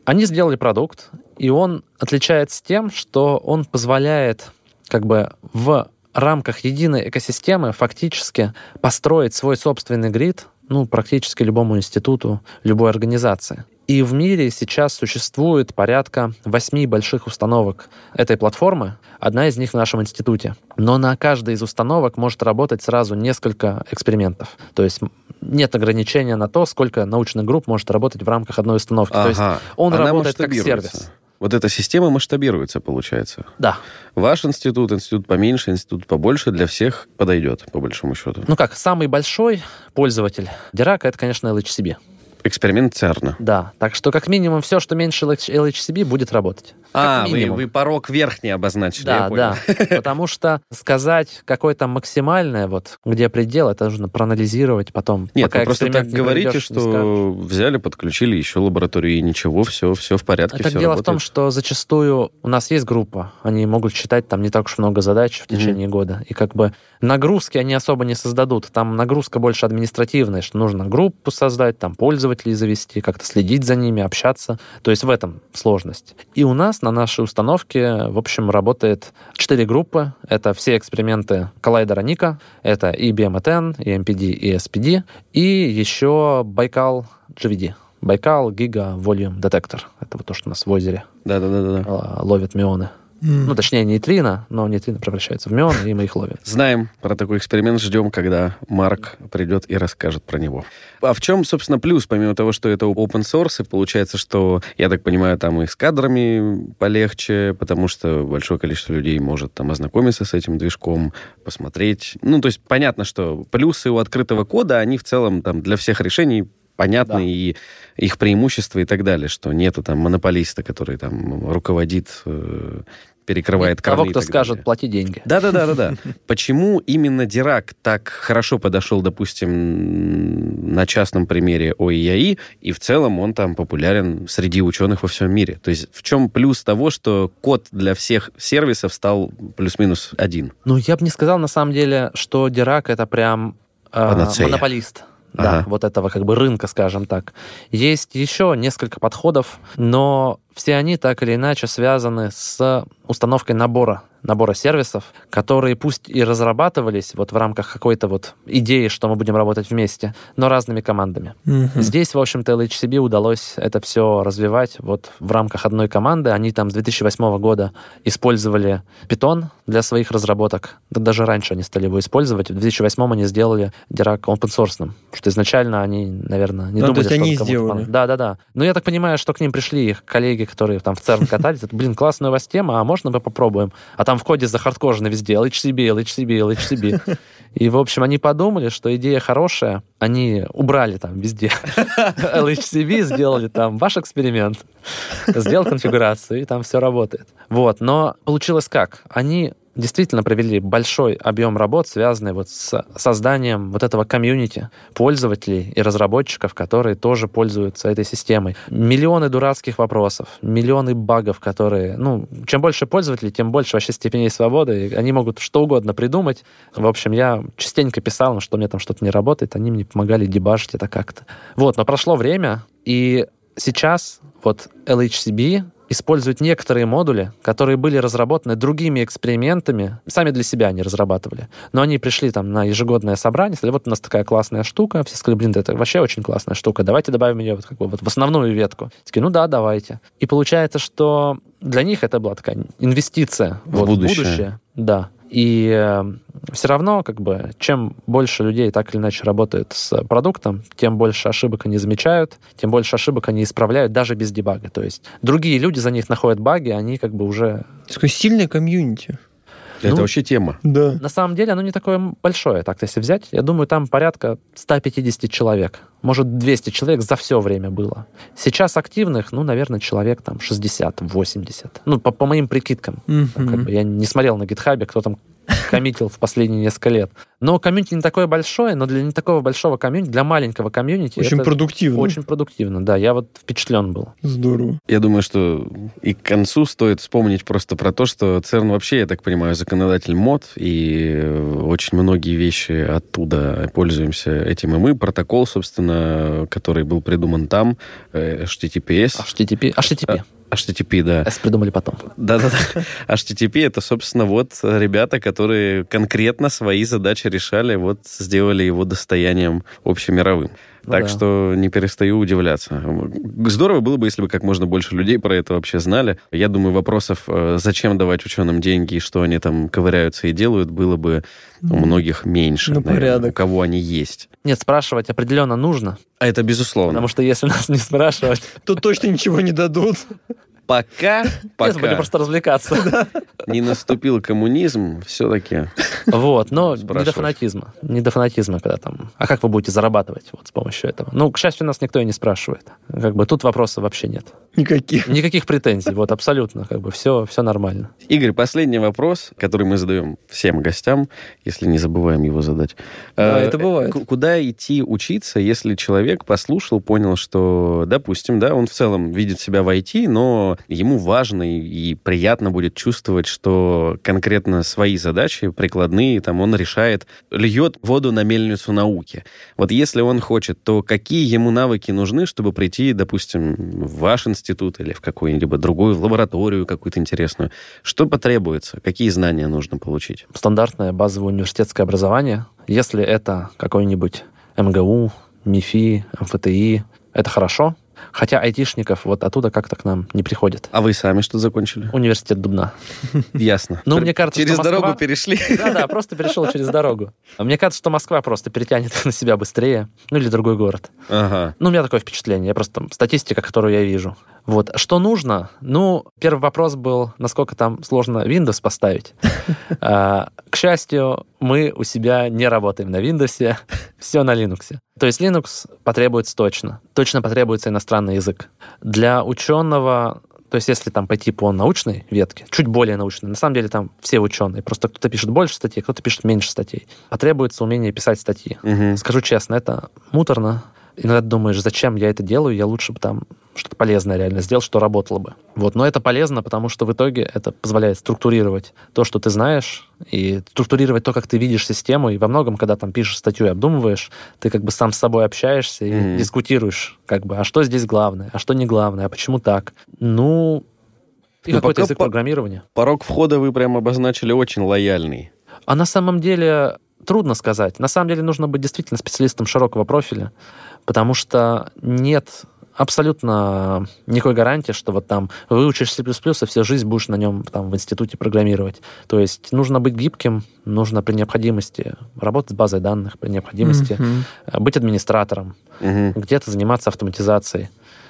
Они сделали продукт, и он отличается тем, что он позволяет как бы в рамках единой экосистемы фактически построить свой собственный грид ну, практически любому институту, любой организации. И в мире сейчас существует порядка восьми больших установок этой платформы. Одна из них в нашем институте. Но на каждой из установок может работать сразу несколько экспериментов. То есть нет ограничения на то, сколько научных групп может работать в рамках одной установки. Ага. То есть он Она работает как сервис. Вот эта система масштабируется, получается. Да. Ваш институт, институт поменьше, институт побольше, для всех подойдет, по большому счету. Ну как, самый большой пользователь Дирака, это, конечно, LHCb эксперимент ЦЕРНа. Да, так что как минимум все, что меньше LHCb, будет работать. А, вы, вы порог верхний обозначили, Да, да, потому что сказать какое-то максимальное, вот, где предел, это нужно проанализировать потом. Нет, вы просто так говорите, что взяли, подключили еще лабораторию, и ничего, все, все в порядке, Это дело работает. в том, что зачастую у нас есть группа, они могут считать там не так уж много задач в течение mm-hmm. года, и как бы нагрузки они особо не создадут, там нагрузка больше административная, что нужно группу создать, там пользователей завести, как-то следить за ними, общаться, то есть в этом сложность. И у нас на нашей установке, в общем, работает четыре группы. Это все эксперименты коллайдера Ника. Это и BMTN, и MPD, и SPD. И еще Байкал GVD. Байкал Giga Volume Detector. Это вот то, что у нас в озере Да-да-да. ловит мионы. Mm. Ну, точнее, нейтрино, но нейтрино превращается в мион, и мы их ловим. Знаем про такой эксперимент, ждем, когда Марк придет и расскажет про него. А в чем, собственно, плюс, помимо того, что это open source, и получается, что, я так понимаю, там и с кадрами полегче, потому что большое количество людей может там ознакомиться с этим движком, посмотреть. Ну, то есть понятно, что плюсы у открытого кода, они в целом там для всех решений понятны, да. и их преимущества и так далее, что нету там монополиста, который там руководит э, перекрывает краны. Того, кто скажет, далее. плати деньги. Да-да-да-да. Почему именно Дирак так хорошо подошел, допустим, на частном примере ОИАИ, и в целом он там популярен среди ученых во всем мире? То есть в чем плюс того, что код для всех сервисов стал плюс-минус один? Ну, я бы не сказал, на самом деле, что Дирак это прям э, монополист да, ага. вот этого как бы рынка, скажем так. Есть еще несколько подходов, но все они так или иначе связаны с установкой набора набора сервисов, которые пусть и разрабатывались вот в рамках какой-то вот идеи, что мы будем работать вместе, но разными командами. Mm-hmm. Здесь, в общем-то, LHCB удалось это все развивать вот в рамках одной команды. Они там с 2008 года использовали Python для своих разработок. Да даже раньше они стали его использовать. В 2008 они сделали Dirac open source, что изначально они, наверное, не ну, думали, то есть они сделали. Да, да, да. Но я так понимаю, что к ним пришли их коллеги, которые там в ЦЕРН катались. Блин, классная у вас тема, а можно мы попробуем? А там в коде захардкожено везде LHCb, LHCb, LHCb. И, в общем, они подумали, что идея хорошая. Они убрали там везде LHCb, сделали там ваш эксперимент, сделал конфигурацию, и там все работает. Вот. Но получилось как? Они действительно провели большой объем работ, связанный вот с созданием вот этого комьюнити пользователей и разработчиков, которые тоже пользуются этой системой. Миллионы дурацких вопросов, миллионы багов, которые, ну, чем больше пользователей, тем больше вообще степеней свободы, и они могут что угодно придумать. В общем, я частенько писал, что мне там что-то не работает, они мне помогали дебажить это как-то. Вот, но прошло время, и сейчас вот LHCb используют некоторые модули, которые были разработаны другими экспериментами, сами для себя они разрабатывали. Но они пришли там на ежегодное собрание, сказали, вот у нас такая классная штука, все сказали, блин, это вообще очень классная штука, давайте добавим ее вот, как бы, вот в основную ветку. Такие, ну да, давайте. И получается, что для них это была такая инвестиция в, вот, будущее. в будущее. Да. И э, все равно, как бы, чем больше людей так или иначе работают с продуктом, тем больше ошибок они замечают, тем больше ошибок они исправляют даже без дебага. То есть другие люди за них находят баги, они как бы уже... Такое сильное комьюнити. Это Ну, вообще тема. Да. На самом деле оно не такое большое. Так, если взять, я думаю, там порядка 150 человек. Может, 200 человек за все время было. Сейчас активных, ну, наверное, человек там 60-80. Ну, по, по моим прикидкам. Там, как бы я не смотрел на гитхабе, кто там коммитил в последние несколько лет. Но комьюнити не такое большое, но для не такого большого комьюнити, для маленького комьюнити Очень это продуктивно. очень продуктивно. Да, я вот впечатлен был. Здорово. Я думаю, что и к концу стоит вспомнить просто про то, что ЦЕРН вообще, я так понимаю, законодатель мод, и э, очень многие вещи оттуда пользуемся этим и мы. Протокол, собственно, который был придуман там, э, HTTPS. HTTP, HTTP. HTTP, да. S придумали потом. Да-да-да. HTTP это, собственно, вот ребята, которые конкретно свои задачи решали, вот сделали его достоянием общемировым. Ну так да. что не перестаю удивляться. Здорово было бы, если бы как можно больше людей про это вообще знали. Я думаю, вопросов, э, зачем давать ученым деньги и что они там ковыряются и делают, было бы у многих меньше. Ну, наверное, порядок. У кого они есть. Нет, спрашивать определенно нужно, А это безусловно. потому что если нас не спрашивать, Тут точно ничего не дадут. Пока, мы будем пока просто развлекаться. не наступил коммунизм, все-таки Вот, но не до фанатизма. Не до фанатизма, когда там... А как вы будете зарабатывать вот с помощью этого? Ну, к счастью, нас никто и не спрашивает. Как бы тут вопросов вообще нет. Никаких. Никаких претензий, вот абсолютно, как бы все, все нормально. Игорь, последний вопрос, который мы задаем всем гостям, если не забываем его задать. Да, Э, это бывает. Куда идти учиться, если человек послушал, понял, что, допустим, да, он в целом видит себя в IT, но ему важно и, и приятно будет чувствовать, что конкретно свои задачи прикладные, там, он решает, льет воду на мельницу науки. Вот если он хочет, то какие ему навыки нужны, чтобы прийти, допустим, в ваш институт или в какую-нибудь другую, в лабораторию какую-то интересную? Что потребуется? Какие знания нужно получить? Стандартное базовое университетское образование, если это какой-нибудь МГУ, МИФИ, МФТИ, это хорошо. Хотя айтишников вот оттуда как-то к нам не приходит. А вы сами что закончили? Университет Дубна. Ясно. Ну, мне кажется, Через дорогу перешли. Да-да, просто перешел через дорогу. А Мне кажется, что Москва просто перетянет на себя быстрее. Ну, или другой город. Ага. Ну, у меня такое впечатление. Я просто статистика, которую я вижу. Вот. Что нужно? Ну, первый вопрос был, насколько там сложно Windows поставить. А, К счастью, мы у себя не работаем на Windows, все на Linux. То есть Linux потребуется точно. Точно потребуется иностранный язык. Для ученого то есть, если там пойти по научной ветке, чуть более научной, на самом деле там все ученые, просто кто-то пишет больше статей, кто-то пишет меньше статей. Потребуется умение писать статьи. Скажу честно, это муторно. Иногда думаешь, зачем я это делаю, я лучше бы там что-то полезное реально сделал, что работало бы. Вот, но это полезно, потому что в итоге это позволяет структурировать то, что ты знаешь, и структурировать то, как ты видишь систему, и во многом, когда там пишешь статью и обдумываешь, ты как бы сам с собой общаешься и Мгм. дискутируешь, как бы, а что здесь главное, а что не главное, а почему так. Ну, и Ну, какой-то язык по- программирования. Порог входа вы прям обозначили очень лояльный. А на самом деле трудно сказать. На самом деле нужно быть действительно специалистом широкого профиля, потому что нет абсолютно никакой гарантии, что вот там выучишь C++ и всю жизнь будешь на нем там в институте программировать. То есть нужно быть гибким, нужно при необходимости работать с базой данных, при необходимости э, быть администратором, Мгм. где-то заниматься автоматизацией.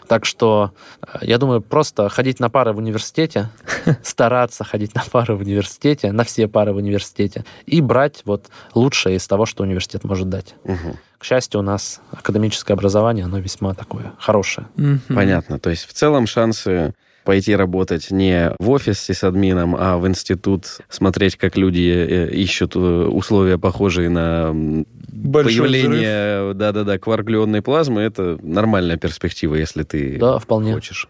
Так что, э, я думаю, просто ходить на пары в университете, стараться ходить на пары в университете, на все пары в университете, и брать вот лучшее из того, что университет может дать. Мгм. К счастью, у нас академическое образование, оно весьма такое хорошее. Мгм. Понятно. То есть в целом шансы пойти работать не в офисе с админом, а в институт, смотреть, как люди э, ищут э, условия, похожие на Большой появление, да-да-да, кварглионной плазмы, это нормальная перспектива, если ты Да, вполне. хочешь.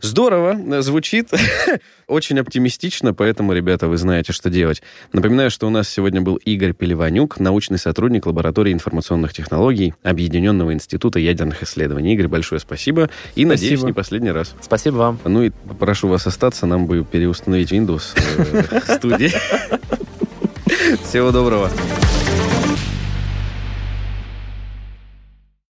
Здорово, звучит очень оптимистично, поэтому, ребята, вы знаете, что делать. Напоминаю, что у нас сегодня был Игорь Пеливанюк, научный сотрудник лаборатории информационных технологий Объединенного института ядерных исследований. Игорь, большое спасибо. И, надеюсь, Спасибо. не последний раз. Спасибо вам. Ну и попрошу вас остаться, нам бы переустановить Windows э, в студии. Всего доброго.